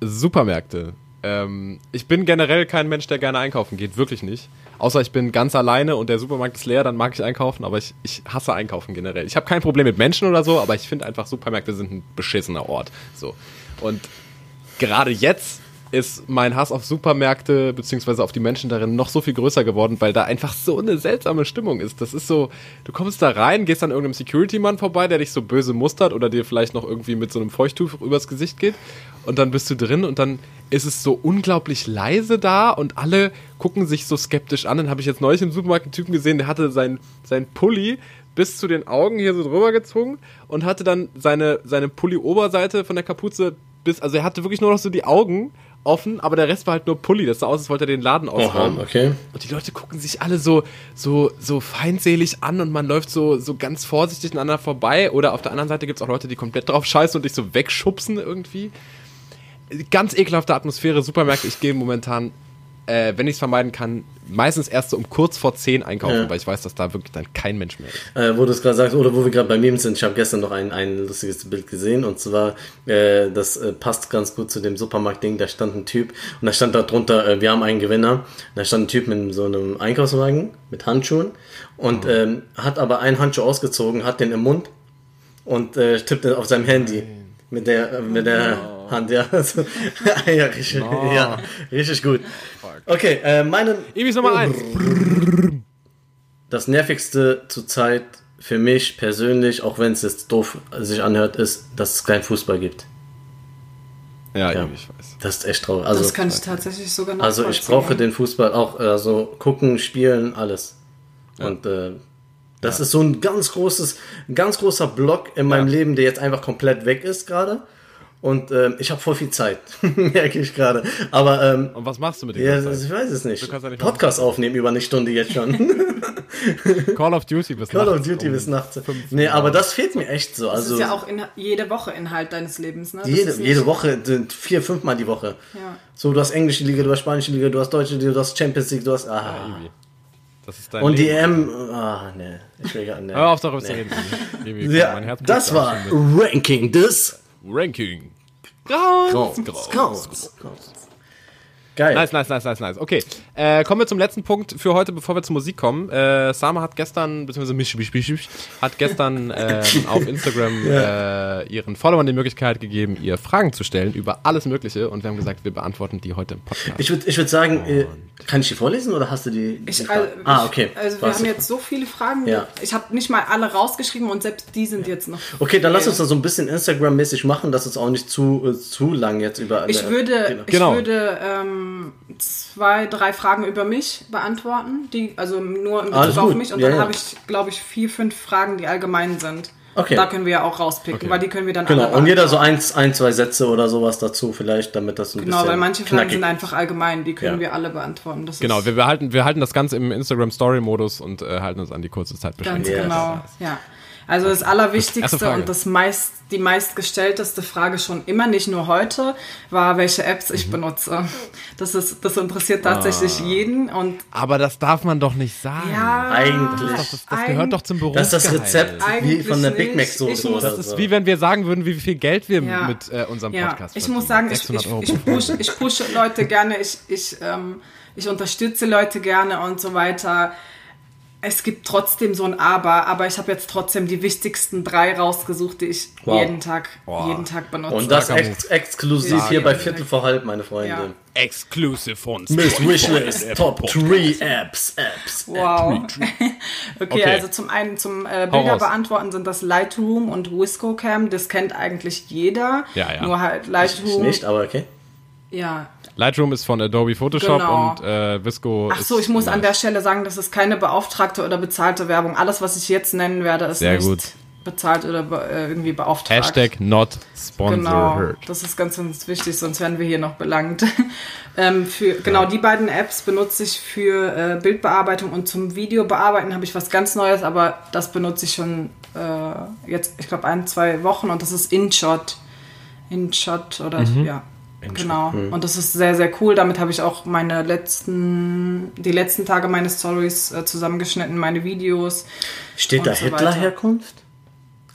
Supermärkte. Ähm, ich bin generell kein Mensch, der gerne einkaufen geht, wirklich nicht. Außer ich bin ganz alleine und der Supermarkt ist leer, dann mag ich einkaufen, aber ich, ich hasse einkaufen generell. Ich habe kein Problem mit Menschen oder so, aber ich finde einfach, Supermärkte sind ein beschissener Ort. So. Und gerade jetzt ist mein Hass auf Supermärkte beziehungsweise auf die Menschen darin noch so viel größer geworden, weil da einfach so eine seltsame Stimmung ist. Das ist so, du kommst da rein, gehst an irgendeinem Security-Mann vorbei, der dich so böse mustert oder dir vielleicht noch irgendwie mit so einem Feuchttuch übers Gesicht geht und dann bist du drin und dann ist es so unglaublich leise da und alle gucken sich so skeptisch an. Dann habe ich jetzt neulich im Supermarkt einen Typen gesehen, der hatte sein, sein Pulli bis zu den Augen hier so drüber gezogen und hatte dann seine, seine Pulli-Oberseite von der Kapuze bis, also er hatte wirklich nur noch so die Augen offen, aber der Rest war halt nur Pulli. Das sah aus, als wollte er den Laden ausräumen. okay. Und die Leute gucken sich alle so, so, so feindselig an und man läuft so, so ganz vorsichtig aneinander vorbei. Oder auf der anderen Seite gibt es auch Leute, die komplett drauf scheißen und dich so wegschubsen irgendwie. Ganz ekelhafte Atmosphäre, Supermärkte. Ich gehe momentan, äh, wenn ich es vermeiden kann, meistens erst so um kurz vor 10 einkaufen, Ja. weil ich weiß, dass da wirklich dann kein Mensch mehr ist. Äh, wo du es gerade sagst, oder wo wir gerade bei Memes sind, ich habe gestern noch ein, ein lustiges Bild gesehen und zwar, äh, das äh, passt ganz gut zu dem Supermarkt-Ding, da stand ein Typ und da stand da drunter, äh, wir haben einen Gewinner, und da stand ein Typ mit so einem Einkaufswagen, mit Handschuhen und ähm, hat aber einen Handschuh ausgezogen, hat den im Mund und äh, tippt auf seinem Handy. Mit der, äh, mit der Hand, ja. Also, ja, richtig, ja, richtig gut. Okay, äh, meine, Ibis Nummer 1. das nervigste zurzeit für mich persönlich, auch wenn es jetzt doof sich anhört, ist, dass es keinen Fußball gibt. Ja, Ja. ich weiß. Das ist echt traurig. Also, das kann ich tatsächlich sogar also ich brauche den Fußball auch, also gucken, spielen, alles. Und äh, das ist so ein ganz großes, ein ganz großer Block in meinem Ja. Leben, der jetzt einfach komplett weg ist gerade. Und ähm, ich habe voll viel Zeit, merke ich gerade. Aber ähm, Und was machst du mit ja, dieser ich weiß es nicht. Du kannst ja nicht Podcast aufnehmen über eine Stunde jetzt schon. Call of Duty bis Call of nachts Duty um bis nachts. Nee, aber das fehlt mir echt so. Das Also ist ja auch in, jede Woche Inhalt deines Lebens, ne? Das jede, jede Woche, sind vier, fünfmal die Woche. Ja. So, du hast englische Liga, du hast spanische Liga, du hast deutsche Liga, du hast Champions League, du hast. Ah. Das ist dein Und die. EM. Ah, ne. Ich will gar nicht. Hör auf, darüber zu reden. Ja, mein Herz das war auch schon Ranking des mit. Ranking. Raus. Grounds. Grounds. Geil. Nice, nice, nice, nice, nice. Okay, äh, kommen wir zum letzten Punkt für heute, bevor wir zur Musik kommen. Äh, Sama hat gestern, beziehungsweise Misch, Misch, Misch, Misch, hat gestern ähm, auf Instagram äh, ihren Followern die Möglichkeit gegeben, ihr Fragen zu stellen über alles Mögliche und wir haben gesagt, wir beantworten die heute im Podcast. Ich würde ich würd sagen, äh, kann ich die vorlesen oder hast du die? die Ich, also, ah, okay. Ich, also wir haben jetzt so viele Fragen. Ja. Ich habe nicht mal alle rausgeschrieben und selbst die sind jetzt noch. Okay, dann lass uns das so ein bisschen Instagram-mäßig machen, dass es auch nicht zu, äh, zu lang jetzt über alle. Ich würde, ich Genau. würde ähm, zwei, drei Fragen über mich beantworten, die also nur in Bezug auf mich und Ja, dann ja. habe ich, glaube ich, vier, fünf Fragen, die allgemein sind. Okay. Da können wir ja auch rauspicken, Okay. weil die können wir dann Genau, und jeder so eins, ein, zwei Sätze oder sowas dazu vielleicht, damit das ein Genau, bisschen weil manche Fragen knackig sind einfach allgemein, die können Ja. wir alle beantworten. Das Genau, ist wir behalten, wir halten das Ganze im Instagram Story Modus und äh, halten uns an die kurze Zeit ganz beschränkt. Yes. genau, ja. Also das Allerwichtigste und das meist, die meistgestellteste Frage schon immer, nicht nur heute, war, welche Apps Mhm. ich benutze. Das, ist, das interessiert tatsächlich Ah. jeden und Aber das darf man doch nicht sagen. ja, Eigentlich. Das, das, das gehört doch zum Beruf. Das ist das Rezept wie von der. Big Mac Soße Ich muss- oder Das ist wie wenn wir sagen würden, wie viel Geld wir Ja. mit äh, unserem Ja, Podcast ich verdienen. muss sagen, ich, 600 ich, ich, push, ich pushe Leute gerne, ich, ich, ähm, ich unterstütze Leute gerne und so weiter. Es gibt trotzdem so ein Aber, aber ich habe jetzt trotzdem die wichtigsten drei rausgesucht, die ich Wow. jeden Tag, Wow. jeden Tag benutze. Und das ex exklusiv Ja. hier bei Viertel vor halb, meine Freunde. Ja. Exclusive von Miss Wishlist, Top 3 Apps, Apps. Wow. okay, Okay. also zum einen zum äh, Bilder beantworten sind das Lightroom und ViscoCam. Das kennt eigentlich jeder. Ja, ja. Nur halt Ich Lightroom. nicht, aber okay. Ja, Lightroom ist von Adobe Photoshop Genau. und äh, Visco Ach so, ich muss an der Stelle sagen, das ist keine beauftragte oder bezahlte Werbung. Alles, was ich jetzt nennen werde, ist Sehr nicht gut. bezahlt oder be äh, irgendwie beauftragt. Hashtag not sponsored. Genau, das ist ganz, ganz wichtig, sonst werden wir hier noch belangt. ähm, für, genau, die beiden Apps benutze ich für äh, Bildbearbeitung und zum Videobearbeiten habe ich was ganz Neues, aber das benutze ich schon äh, jetzt, ich glaube, ein, zwei Wochen und das ist InShot. InShot oder Mhm. ja. Genau. Und das ist sehr, sehr cool. Damit habe ich auch meine letzten, die letzten Tage meine Stories äh, zusammengeschnitten, meine Videos. Steht da so Hitler-Herkunft?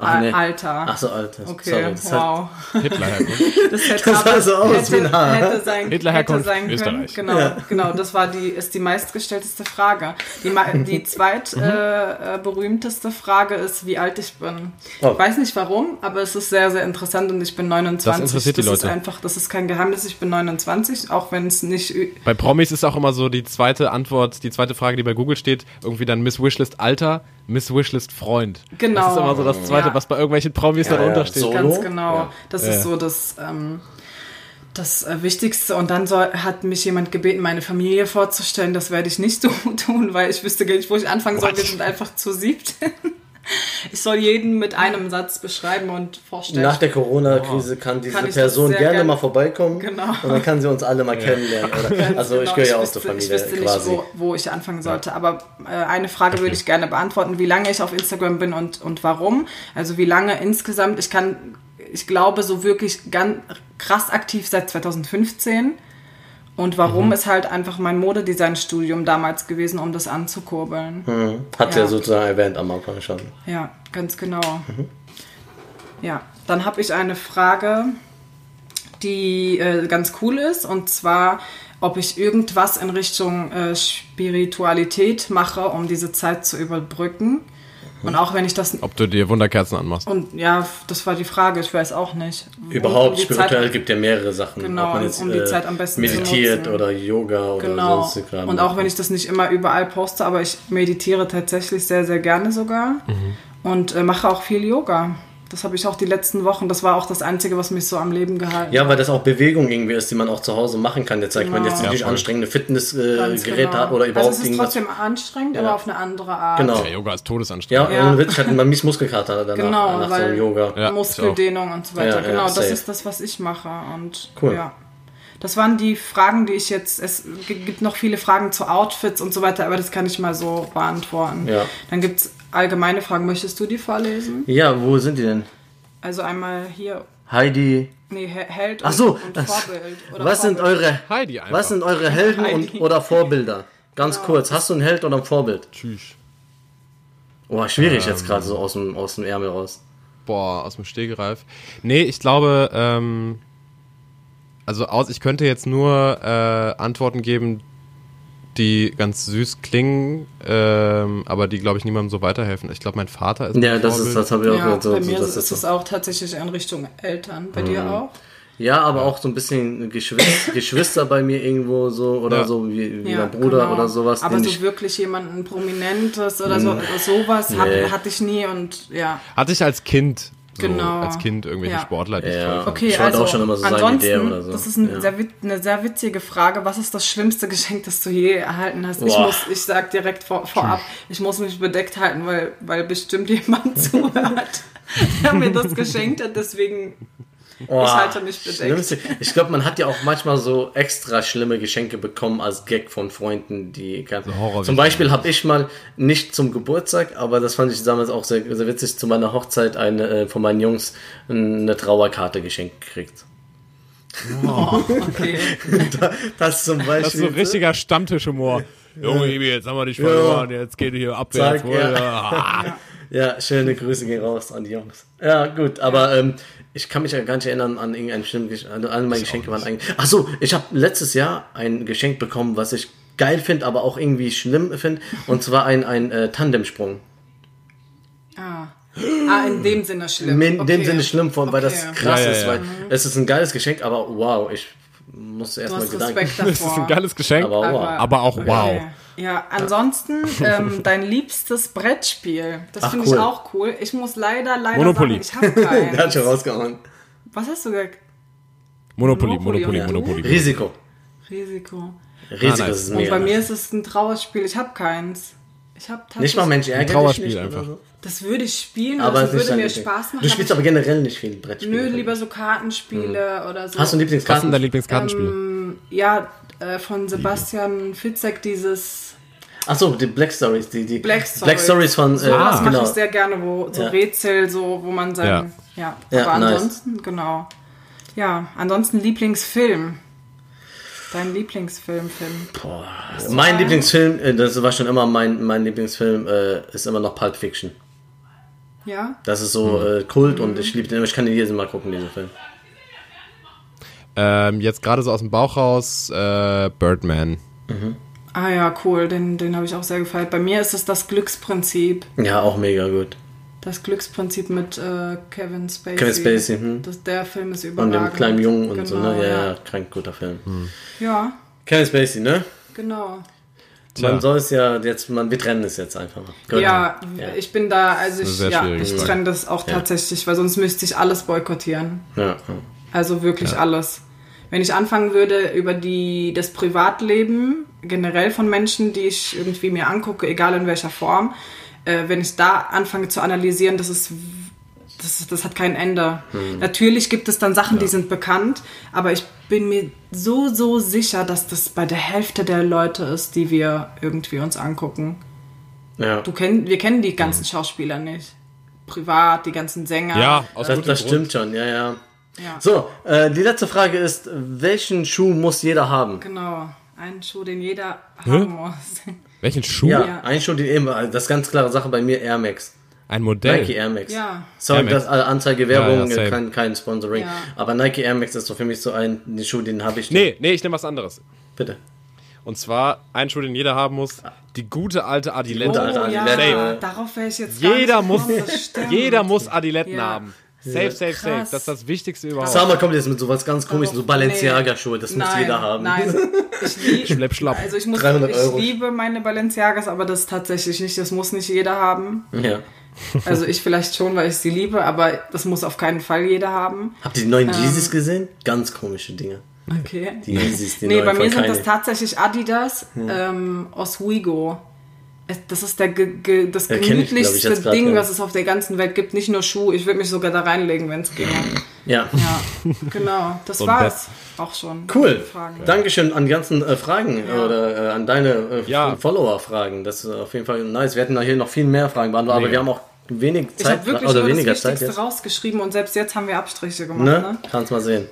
Ach, nee. Alter. Ach so, Alter. Okay, Sorry, das hat- wow. Hitler-Herkunft. Das, hätte Das sah so aus wie ein Haar. Hätte sein, Hitlerherkunft, hätte sein können. Österreich. Genau, Ja. genau. Das war die, ist die meistgestellteste Frage. Die, die zweit Mhm. äh, Frage ist, wie alt ich bin. Oh. Ich weiß nicht warum, aber es ist sehr, sehr interessant und ich bin 29. Das interessiert die das ist Leute. einfach, das ist kein Geheimnis. Ich bin 29, auch wenn es nicht. Bei Promis ist auch immer so die zweite Antwort, die zweite Frage, die bei Google steht, irgendwie dann Miss Wishlist Alter, Miss Wishlist Freund. Genau. Das ist immer so das zweite, Ja. was bei irgendwelchen Promis Ja, darunter ja, steht. so. Ganz Solo? genau. Ja. Das Ja. ist so das, ähm, das äh, Wichtigste. Und dann soll, hat mich jemand gebeten, meine Familie vorzustellen. Das werde ich nicht so tun, weil ich wüsste gar nicht, wo ich anfangen soll. Wir sind einfach zu siebt. Ich soll jeden mit einem Satz beschreiben und vorstellen. Nach der Corona-Krise kann diese Kann ich Person gerne gern- mal vorbeikommen Genau. und dann kann sie uns alle mal kennenlernen. Oder? Also ich genau. gehöre ja auch wüsste- zur Ich Familie wüsste nicht, quasi. wo, wo ich anfangen sollte. Aber äh, eine Frage würde ich gerne beantworten, wie lange ich auf Instagram bin und, und warum. Also wie lange insgesamt. Ich kann, ich glaube, so wirklich ganz krass aktiv seit 2015. Und warum Mhm. ist halt einfach mein Modedesign-Studium damals gewesen, um das anzukurbeln. Hm. Hat ja Ja. sozusagen erwähnt am Anfang schon. Ja, ganz genau. Mhm. Ja, dann habe ich eine Frage, die äh, ganz cool ist, und zwar, ob ich irgendwas in Richtung äh, Spiritualität mache, um diese Zeit zu überbrücken. Und auch wenn ich das. Ob du dir Wunderkerzen anmachst. Und ja, das war die Frage, ich weiß auch nicht. Um Überhaupt die spirituell Zeit, gibt ja mehrere Sachen. Genau, Ob man jetzt, um die äh, Zeit am besten zu meditiert oder Yoga oder Genau. sonst Kram. Und auch wenn ich das nicht immer überall poste, aber ich meditiere tatsächlich sehr, sehr gerne sogar. Mhm. Und äh, mache auch viel Yoga. Das habe ich auch die letzten Wochen. Das war auch das Einzige, was mich so am Leben gehalten Ja, weil das auch Bewegung irgendwie ist, die man auch zu Hause machen kann. Jetzt sagt man Genau. jetzt nicht Ja, voll. anstrengende Fitnessgeräte genau. hat oder überhaupt Also es ist irgendwas. trotzdem anstrengend, Ja. aber auf eine andere Art. Genau. Ja, Yoga ist Ja, todesanstrengend. Ja. ohne Witz, ich hatte mal mies Muskelkater danach, Genau, nach so einem Yoga. Ja, Muskeldehnung und so weiter. Ja, ja, genau, das safe. ist das, was ich mache. Und Cool. ja. Das waren die Fragen, die ich jetzt. Es gibt noch viele Fragen zu Outfits und so weiter, aber das kann ich mal so beantworten. Ja. Dann gibt es allgemeine Fragen. Möchtest du die vorlesen? Ja, wo sind die denn? Also einmal hier. Heidi. Nee, He- Held Ach so, und, und das- Vorbild. Oder Was sind Vorbild. eure Heidi einfach. Was sind eure Helden und, oder Vorbilder? Ganz Genau. kurz, hast du einen Held oder ein Vorbild? Tschüss. Oh, schwierig Ähm. jetzt gerade so aus dem, aus dem Ärmel raus. Boah, aus dem Stegreif. Nee, ich glaube, ähm, also aus, ich könnte jetzt nur äh, Antworten geben, die ganz süß klingen, ähm, aber die, glaube ich, niemandem so weiterhelfen. Ich glaube, mein Vater ist Ja, das ist, das habe ich auch Ja, gehört. So, bei so, mir das ist es so. auch tatsächlich in Richtung Eltern. Bei dir Mhm. auch? Ja, aber auch so ein bisschen Geschwister, Geschwister bei mir irgendwo so oder Ja. so wie, wie Ja, mein Bruder genau. oder sowas. Aber so ich, wirklich jemanden Prominentes oder so, oder sowas Nee. hat, hatte ich nie und ja. Hatte ich als Kind so Genau. als Kind irgendwelche Ja. Sportler, die ich Ja. toll fand. Okay, Ich also auch schon immer so ansonsten, der oder so. das ist ein Ja. sehr, eine sehr witzige Frage. Was ist das schlimmste Geschenk, das du je erhalten hast? Ich Boah. muss, ich sag direkt vor, vorab, ich muss mich bedeckt halten, weil, weil bestimmt jemand zuhört, der mir das geschenkt hat. Deswegen, Oh, ich halte mich bedeckt. Schlimmste. Ich glaube, man hat ja auch manchmal so extra schlimme Geschenke bekommen als Gag von Freunden, die kann. Horrorgeschichten. Zum Beispiel habe ich mal nicht zum Geburtstag, aber das fand ich damals auch sehr, sehr witzig, zu meiner Hochzeit eine, äh, von meinen Jungs eine Trauerkarte geschenkt gekriegt. okay. Das zum Beispiel. Das ist so richtiger Stammtischhumor. Junge, jetzt haben wir dich verloren, jetzt geht hier abwärts. Zack, ja. ja. Ja, schöne Grüße gehen raus an die Jungs. Ja, gut, aber ähm, ich kann mich ja gar nicht erinnern an irgendein schlimmes Geschenk. Also alle meine Geschenke waren eigentlich. Ach so, ich habe letztes Jahr ein Geschenk bekommen, was ich geil finde, aber auch irgendwie schlimm finde. Und zwar ein, ein äh, Tandemsprung. Ah. ah, in dem Sinne schlimm. In dem Okay. Sinne schlimm, von, weil das Okay. krass Ja, ja, ist, ja. weil es ist ein geiles Geschenk, aber wow, ich musste Du erstmal Gedanken. Respekt davor. Das ist ein geiles Geschenk, Aber wow. aber auch wow. Ja, ansonsten ähm, dein liebstes Brettspiel. Das finde cool. ich auch cool. Ich muss leider, leider Monopoly. sagen, ich habe Der hat keins. schon rausgehauen. Was hast du gesagt? Monopoly, Monopoly, Monopoly. Monopoly. Risiko. Risiko. Risiko nice. ist Und bei mir ist es ein Trauerspiel. Ich habe keins. Ich habe nicht mal Mensch, dich Trauerspiel nicht einfach. So. Das würde ich spielen, Aber das würde nicht mir Spaß machen. Du spielst aber generell nicht viel Brettspiele. Nö, lieber so Kartenspiele oder so. Hast du ein Was ist dein Lieblingskartenspiel? Ähm, ja, äh, von Sebastian Fitzek dieses Achso, die Black Stories. Die, die Black Stories. Black Stories von. Äh, Sowas mache genau. ich sehr gerne, wo so Ja. Rätsel, so, wo man sein. Ja, Ja, aber nice. ansonsten, genau. Ja, ansonsten Lieblingsfilm. Dein Lieblingsfilm, Film. Mein Lieblingsfilm, äh, das war schon immer mein, mein Lieblingsfilm, äh, ist immer noch Pulp Fiction. Ja? Das ist so Hm. äh, Kult und ich liebe den. Ich kann den jedes Mal gucken, diesen Film. Ähm, jetzt gerade so aus dem Bauch raus, äh, Birdman. Ah ja, cool, den, den habe ich auch sehr gefeiert. Bei mir ist es das Glücksprinzip. Ja, auch mega gut. Das Glücksprinzip mit äh, Kevin Spacey. Kevin Spacey, hm. Das, der Film ist Und überragend. dem kleinen Jungen und so, Genau, ne? Ja, ja, krank guter Film. Ja, Kevin Spacey, ne? genau. Man soll es ja jetzt, man, wir trennen es jetzt einfach mal. Ja, Ja. ich bin da, also ich, ja, ich Frage. trenne das auch Ja. tatsächlich, weil sonst müsste ich alles boykottieren. Ja. Also wirklich alles. Wenn ich anfangen würde über die, das Privatleben generell von Menschen, die ich irgendwie mir angucke, egal in welcher Form, äh, wenn ich da anfange zu analysieren, das ist das, das hat kein Ende. Natürlich gibt es dann Sachen, die sind bekannt, aber ich bin mir so, so sicher, dass das bei der Hälfte der Leute ist, die wir irgendwie uns angucken. ja. Du kenn, wir kennen die ganzen Schauspieler nicht. Privat, die ganzen Sänger. Ja, aus Das, das stimmt schon, ja, ja. Ja. So, äh, die letzte Frage ist, welchen Schuh muss jeder haben? Genau, einen Schuh, den jeder haben muss. Welchen Schuh? Ja, Ja. ein Schuh, den eben, also das ist ganz klare Sache bei mir, Air Max. Ein Modell. Nike Air Max. Ja. Sorry, Air Max. das äh, Anzeige Werbung, Ja, ja, kein, kein Sponsoring. Ja. Aber Nike Air Max ist so für mich so ein den Schuh, den habe ich. Nee, nee, ich nehme was anderes. Bitte. Und zwar ein Schuh, den jeder haben muss, die gute alte Adilette. gute alte Oh ja, Adilette. darauf wäre ich jetzt gar Jeder nicht muss, jeder muss Adiletten Ja. haben. Safe, safe, safe. Krass. Das ist das Wichtigste überhaupt. Summer kommt jetzt mit sowas ganz komisches, so Balenciaga-Schuhe, das muss Nein, jeder haben. Nein, ich, lieb, Schlepp, schlapp. also ich, muss, 300 ich liebe meine Balenciagas, aber das tatsächlich nicht, das muss nicht jeder haben. Ja. Also ich vielleicht schon, weil ich sie liebe, aber das muss auf keinen Fall jeder haben. Habt ihr die neuen Yeezys gesehen? Ganz komische Dinge. Okay. Die Yeezys, die Nee, neuen bei mir sind Kanye. das tatsächlich Adidas ähm, Oswego. Es- Das ist der das kenn ich, ich, gemütlichste Ding, ja. was es auf der ganzen Welt gibt. Nicht nur Schuh, ich würde mich sogar da reinlegen, wenn es ginge. Ja. Ja, genau. Das ein war's auch schon. Cool. Dankeschön an die ganzen äh, Fragen Ja. oder äh, an deine äh, Ja. Follower-Fragen. Das ist auf jeden Fall nice. Wir hätten da hier noch viel mehr Fragen beantwortet, aber Mega. wir haben auch wenig Ich Zeit habe wirklich oder nur weniger das Zeit Wichtigste jetzt. rausgeschrieben und selbst jetzt haben wir Abstriche gemacht. Ne? Ne? Kannst mal sehen.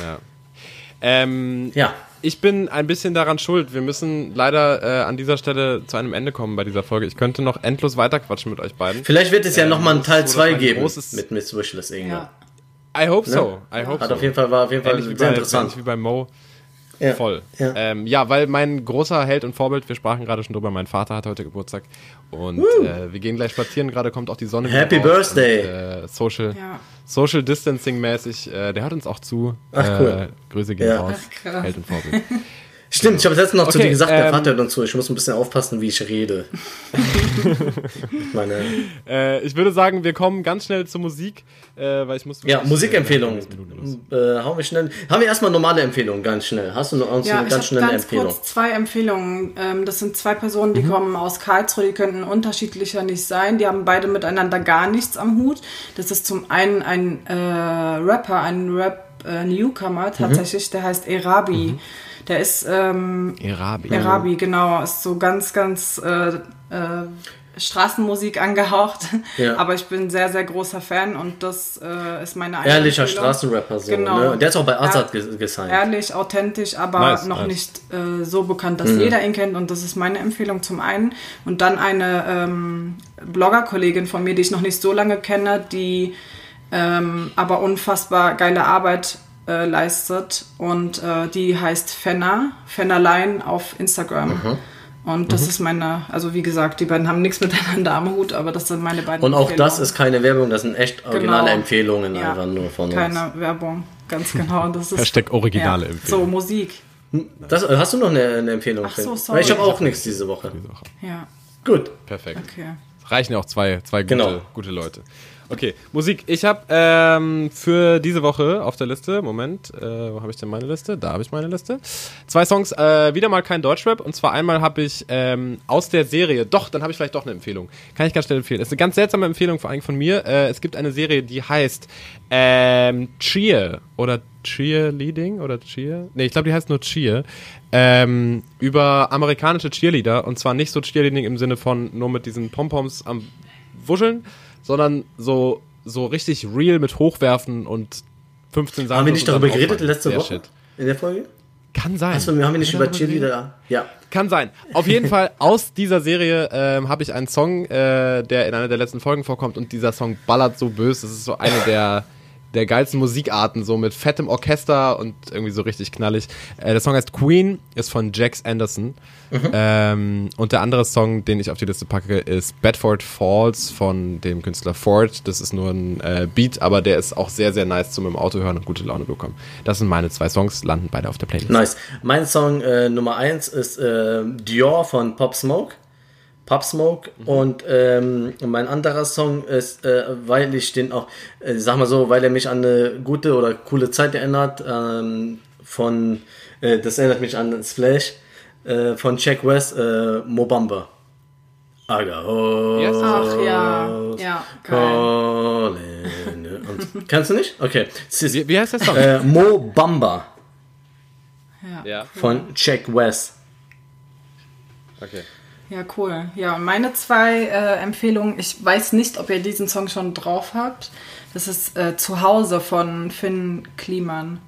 Ja. Ähm, Ja. Ich bin ein bisschen daran schuld. Wir müssen leider äh, an dieser Stelle zu einem Ende kommen bei dieser Folge. Ich könnte noch endlos weiterquatschen mit euch beiden. Vielleicht wird es ja Ähm, noch mal einen Teil das 2 wurde ein geben großes- mit Miss Wishless irgendwann. Ja. I hope so. I hope Hat so. auf jeden Fall war auf jeden Fall ähnlich sehr bei, interessant. wie bei Mo. Ja. Voll. Ja. Ähm, ja, weil mein großer Held und Vorbild, wir sprachen gerade schon drüber, mein Vater hat heute Geburtstag und äh, wir gehen gleich spazieren, gerade kommt auch die Sonne. Happy Birthday. Und, äh, Social, Ja. Social Distancing mäßig, äh, der hört uns auch zu. Ach, cool. Äh, Grüße gehen Ja. raus. Ach, krass. Held und Vorbild. Stimmt, ich habe letztens noch zu Okay, dir gesagt, der ähm, Vater hört uns zu. Ich muss ein bisschen aufpassen, wie ich rede. Meine, Äh, ich würde sagen, wir kommen ganz schnell zur Musik, äh, weil ich muss. ja, wirklich, Musikempfehlung. äh, Minuten los. Äh, wir schnell. Haben wir erstmal normale Empfehlungen, ganz schnell. Hast du noch Ja, eine ganz schnelle ganz Empfehlung? kurz zwei Empfehlungen. Ähm, das sind zwei Personen, die kommen aus Karlsruhe, die könnten unterschiedlicher nicht sein. Die haben beide miteinander gar nichts am Hut. Das ist zum einen ein äh, Rapper, ein Rap-Newcomer tatsächlich, der heißt Erabi. Der ist ähm, Erabi. Erabi, genau, ist so ganz, ganz äh, äh, Straßenmusik angehaucht. Ja. Aber ich bin sehr, sehr großer Fan und das äh, ist meine eine Ehrlicher Empfehlung. Straßenrapper so. Genau. Ne? Und der ist auch bei Azad Ja. ge gesigned. Ehrlich, authentisch, aber Nice, noch nice. nicht äh, so bekannt, dass Mhm. jeder ihn kennt. Und das ist meine Empfehlung zum einen. Und dann eine ähm, Blogger-Kollegin von mir, die ich noch nicht so lange kenne, die ähm, aber unfassbar geile Arbeit äh, leistet. Und äh, die heißt Fenna, Fennerlein auf Instagram. Mhm. Und das ist meine, also wie gesagt, die beiden haben nichts miteinander am Hut, aber das sind meine beiden Und auch das ist keine Werbung, das sind echt originale Genau. Empfehlungen Ja, einfach nur von uns. Keine Werbung, ganz genau. Das ist, Hashtag originale ja, Empfehlung. So, Musik. Das, äh, hast du noch eine, eine Empfehlung? Ach so, sorry. Ich habe auch nichts diese Woche. Ja, Gut. Perfekt. okay. Reichen ja auch zwei, zwei gute, Genau. gute Leute. Okay, Musik. Ich habe ähm, für diese Woche auf der Liste, Moment, äh, wo habe ich denn meine Liste? Da habe ich meine Liste. Zwei Songs, äh, wieder mal kein Deutschrap. Und zwar einmal habe ich ähm, aus der Serie, doch, dann habe ich vielleicht doch eine Empfehlung. Kann ich ganz schnell empfehlen. Das ist eine ganz seltsame Empfehlung, vor allem von mir. Äh, es gibt eine Serie, die heißt ähm, Cheer oder Cheerleading oder Cheer? Nee, ich glaube, die heißt nur Cheer. Ähm, über amerikanische Cheerleader. Und zwar nicht so Cheerleading im Sinne von nur mit diesen Pompoms am Wuscheln, sondern so, so richtig real mit Hochwerfen und 15 Sachen. Haben wir nicht darüber geredet letzte Woche? Shit. In der Folge? Kann sein. Achso, wir haben nicht über geredet? Cheerleader. Ja. Kann sein. Auf jeden Fall aus dieser Serie ähm, habe ich einen Song, äh, der in einer der letzten Folgen vorkommt und dieser Song ballert so böse. Das ist so eine der der geilsten Musikarten, so mit fettem Orchester und irgendwie so richtig knallig. Äh, der Song heißt Queen, ist von Jax Anderson. Ähm, und der andere Song, den ich auf die Liste packe, ist Bedford Falls von dem Künstler Ford. Das ist nur ein äh, Beat, aber der ist auch sehr, sehr nice zum im Auto hören und gute Laune bekommen. Das sind meine zwei Songs, landen beide auf der Playlist. Nice. Mein Song äh, Nummer 1 ist äh, Dior von Pop Smoke. Pop Smoke. Mhm. Und ähm, mein anderer Song ist, äh, weil ich den auch, äh, sag mal so, weil er mich an eine gute oder coole Zeit erinnert, ähm, von, äh, das erinnert mich an Splash, äh, von Jack West, äh, Mobamba. Aga, oh, Yes. Ach ja, ja, geil. Und, kannst du nicht? Okay. Wie, wie heißt der Song? äh, Mo Bamba ja, von Jack West. okay. Ja, cool. Ja, und meine zwei äh, Empfehlungen, ich weiß nicht, ob ihr diesen Song schon drauf habt. Das ist äh, Zuhause von Finn Kliman.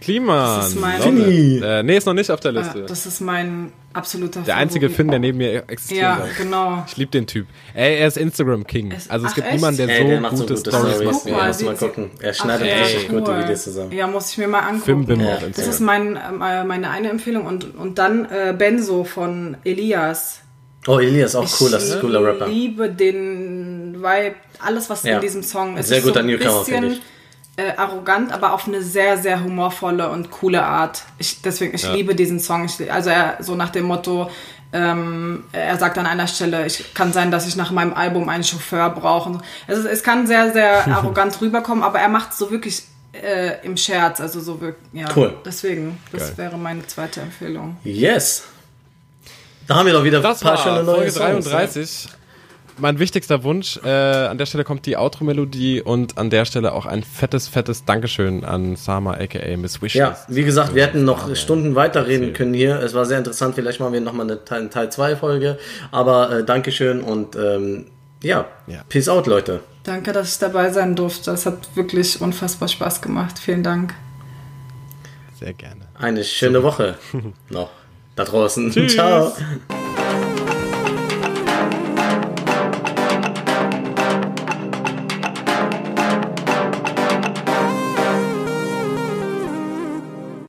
Klima. Das ist mein- Finny. Äh, nee, ist noch nicht auf der Äh, Liste. das ist mein absoluter der einzige Favorit. Finn, der neben mir existiert. Ja, genau. Ich liebe den Typ. Ey, er ist Instagram-King. Es- Also es ach, gibt echt? niemanden, der Ey, so der macht so gute gute Stories Stories. macht. Ja, er. du mal gucken. Er Ach, schneidet ey, richtig gute cool. Videos zusammen. Ja, muss ich mir mal angucken. Bimmer Ja. Das Instagram. ist mein, äh, meine eine Empfehlung. Und, und dann äh, Benzo von Elias. Oh, Elias, auch cool, das ist ein cooler Rapper. Ich liebe den Vibe, alles was Ja. in diesem Song ist. Sehr ist guter so Newcomer, finde ich. äh, arrogant, aber auf eine sehr, sehr humorvolle und coole Art. Ich, deswegen, ich liebe diesen Song. Ich, also er, so nach dem Motto, ähm, er sagt an einer Stelle, ich kann sein, dass ich nach meinem Album einen Chauffeur brauche. Also es kann sehr, sehr arrogant rüberkommen, aber er macht es so wirklich äh, im Scherz. Also so wirklich, ja. Cool. Deswegen, das Geil. wäre meine zweite Empfehlung. Yes. Da haben wir doch wieder ein Das paar war schöne neue Folge Songs. 33. Mein wichtigster Wunsch. Äh, an der Stelle kommt die Outro-Melodie und an der Stelle auch ein fettes, fettes Dankeschön an Sama aka Miss Wishes. Ja, wie gesagt, wir hätten noch Ja. Stunden weiterreden können hier. Es war sehr interessant. Vielleicht machen wir nochmal eine Teil- Teil 2 Folge. Aber äh, Dankeschön und ähm, ja, Ja. Peace out, Leute. Danke, dass ich dabei sein durfte. Es hat wirklich unfassbar Spaß gemacht. Vielen Dank. Sehr gerne. Eine schöne Woche noch da draußen. Ciao.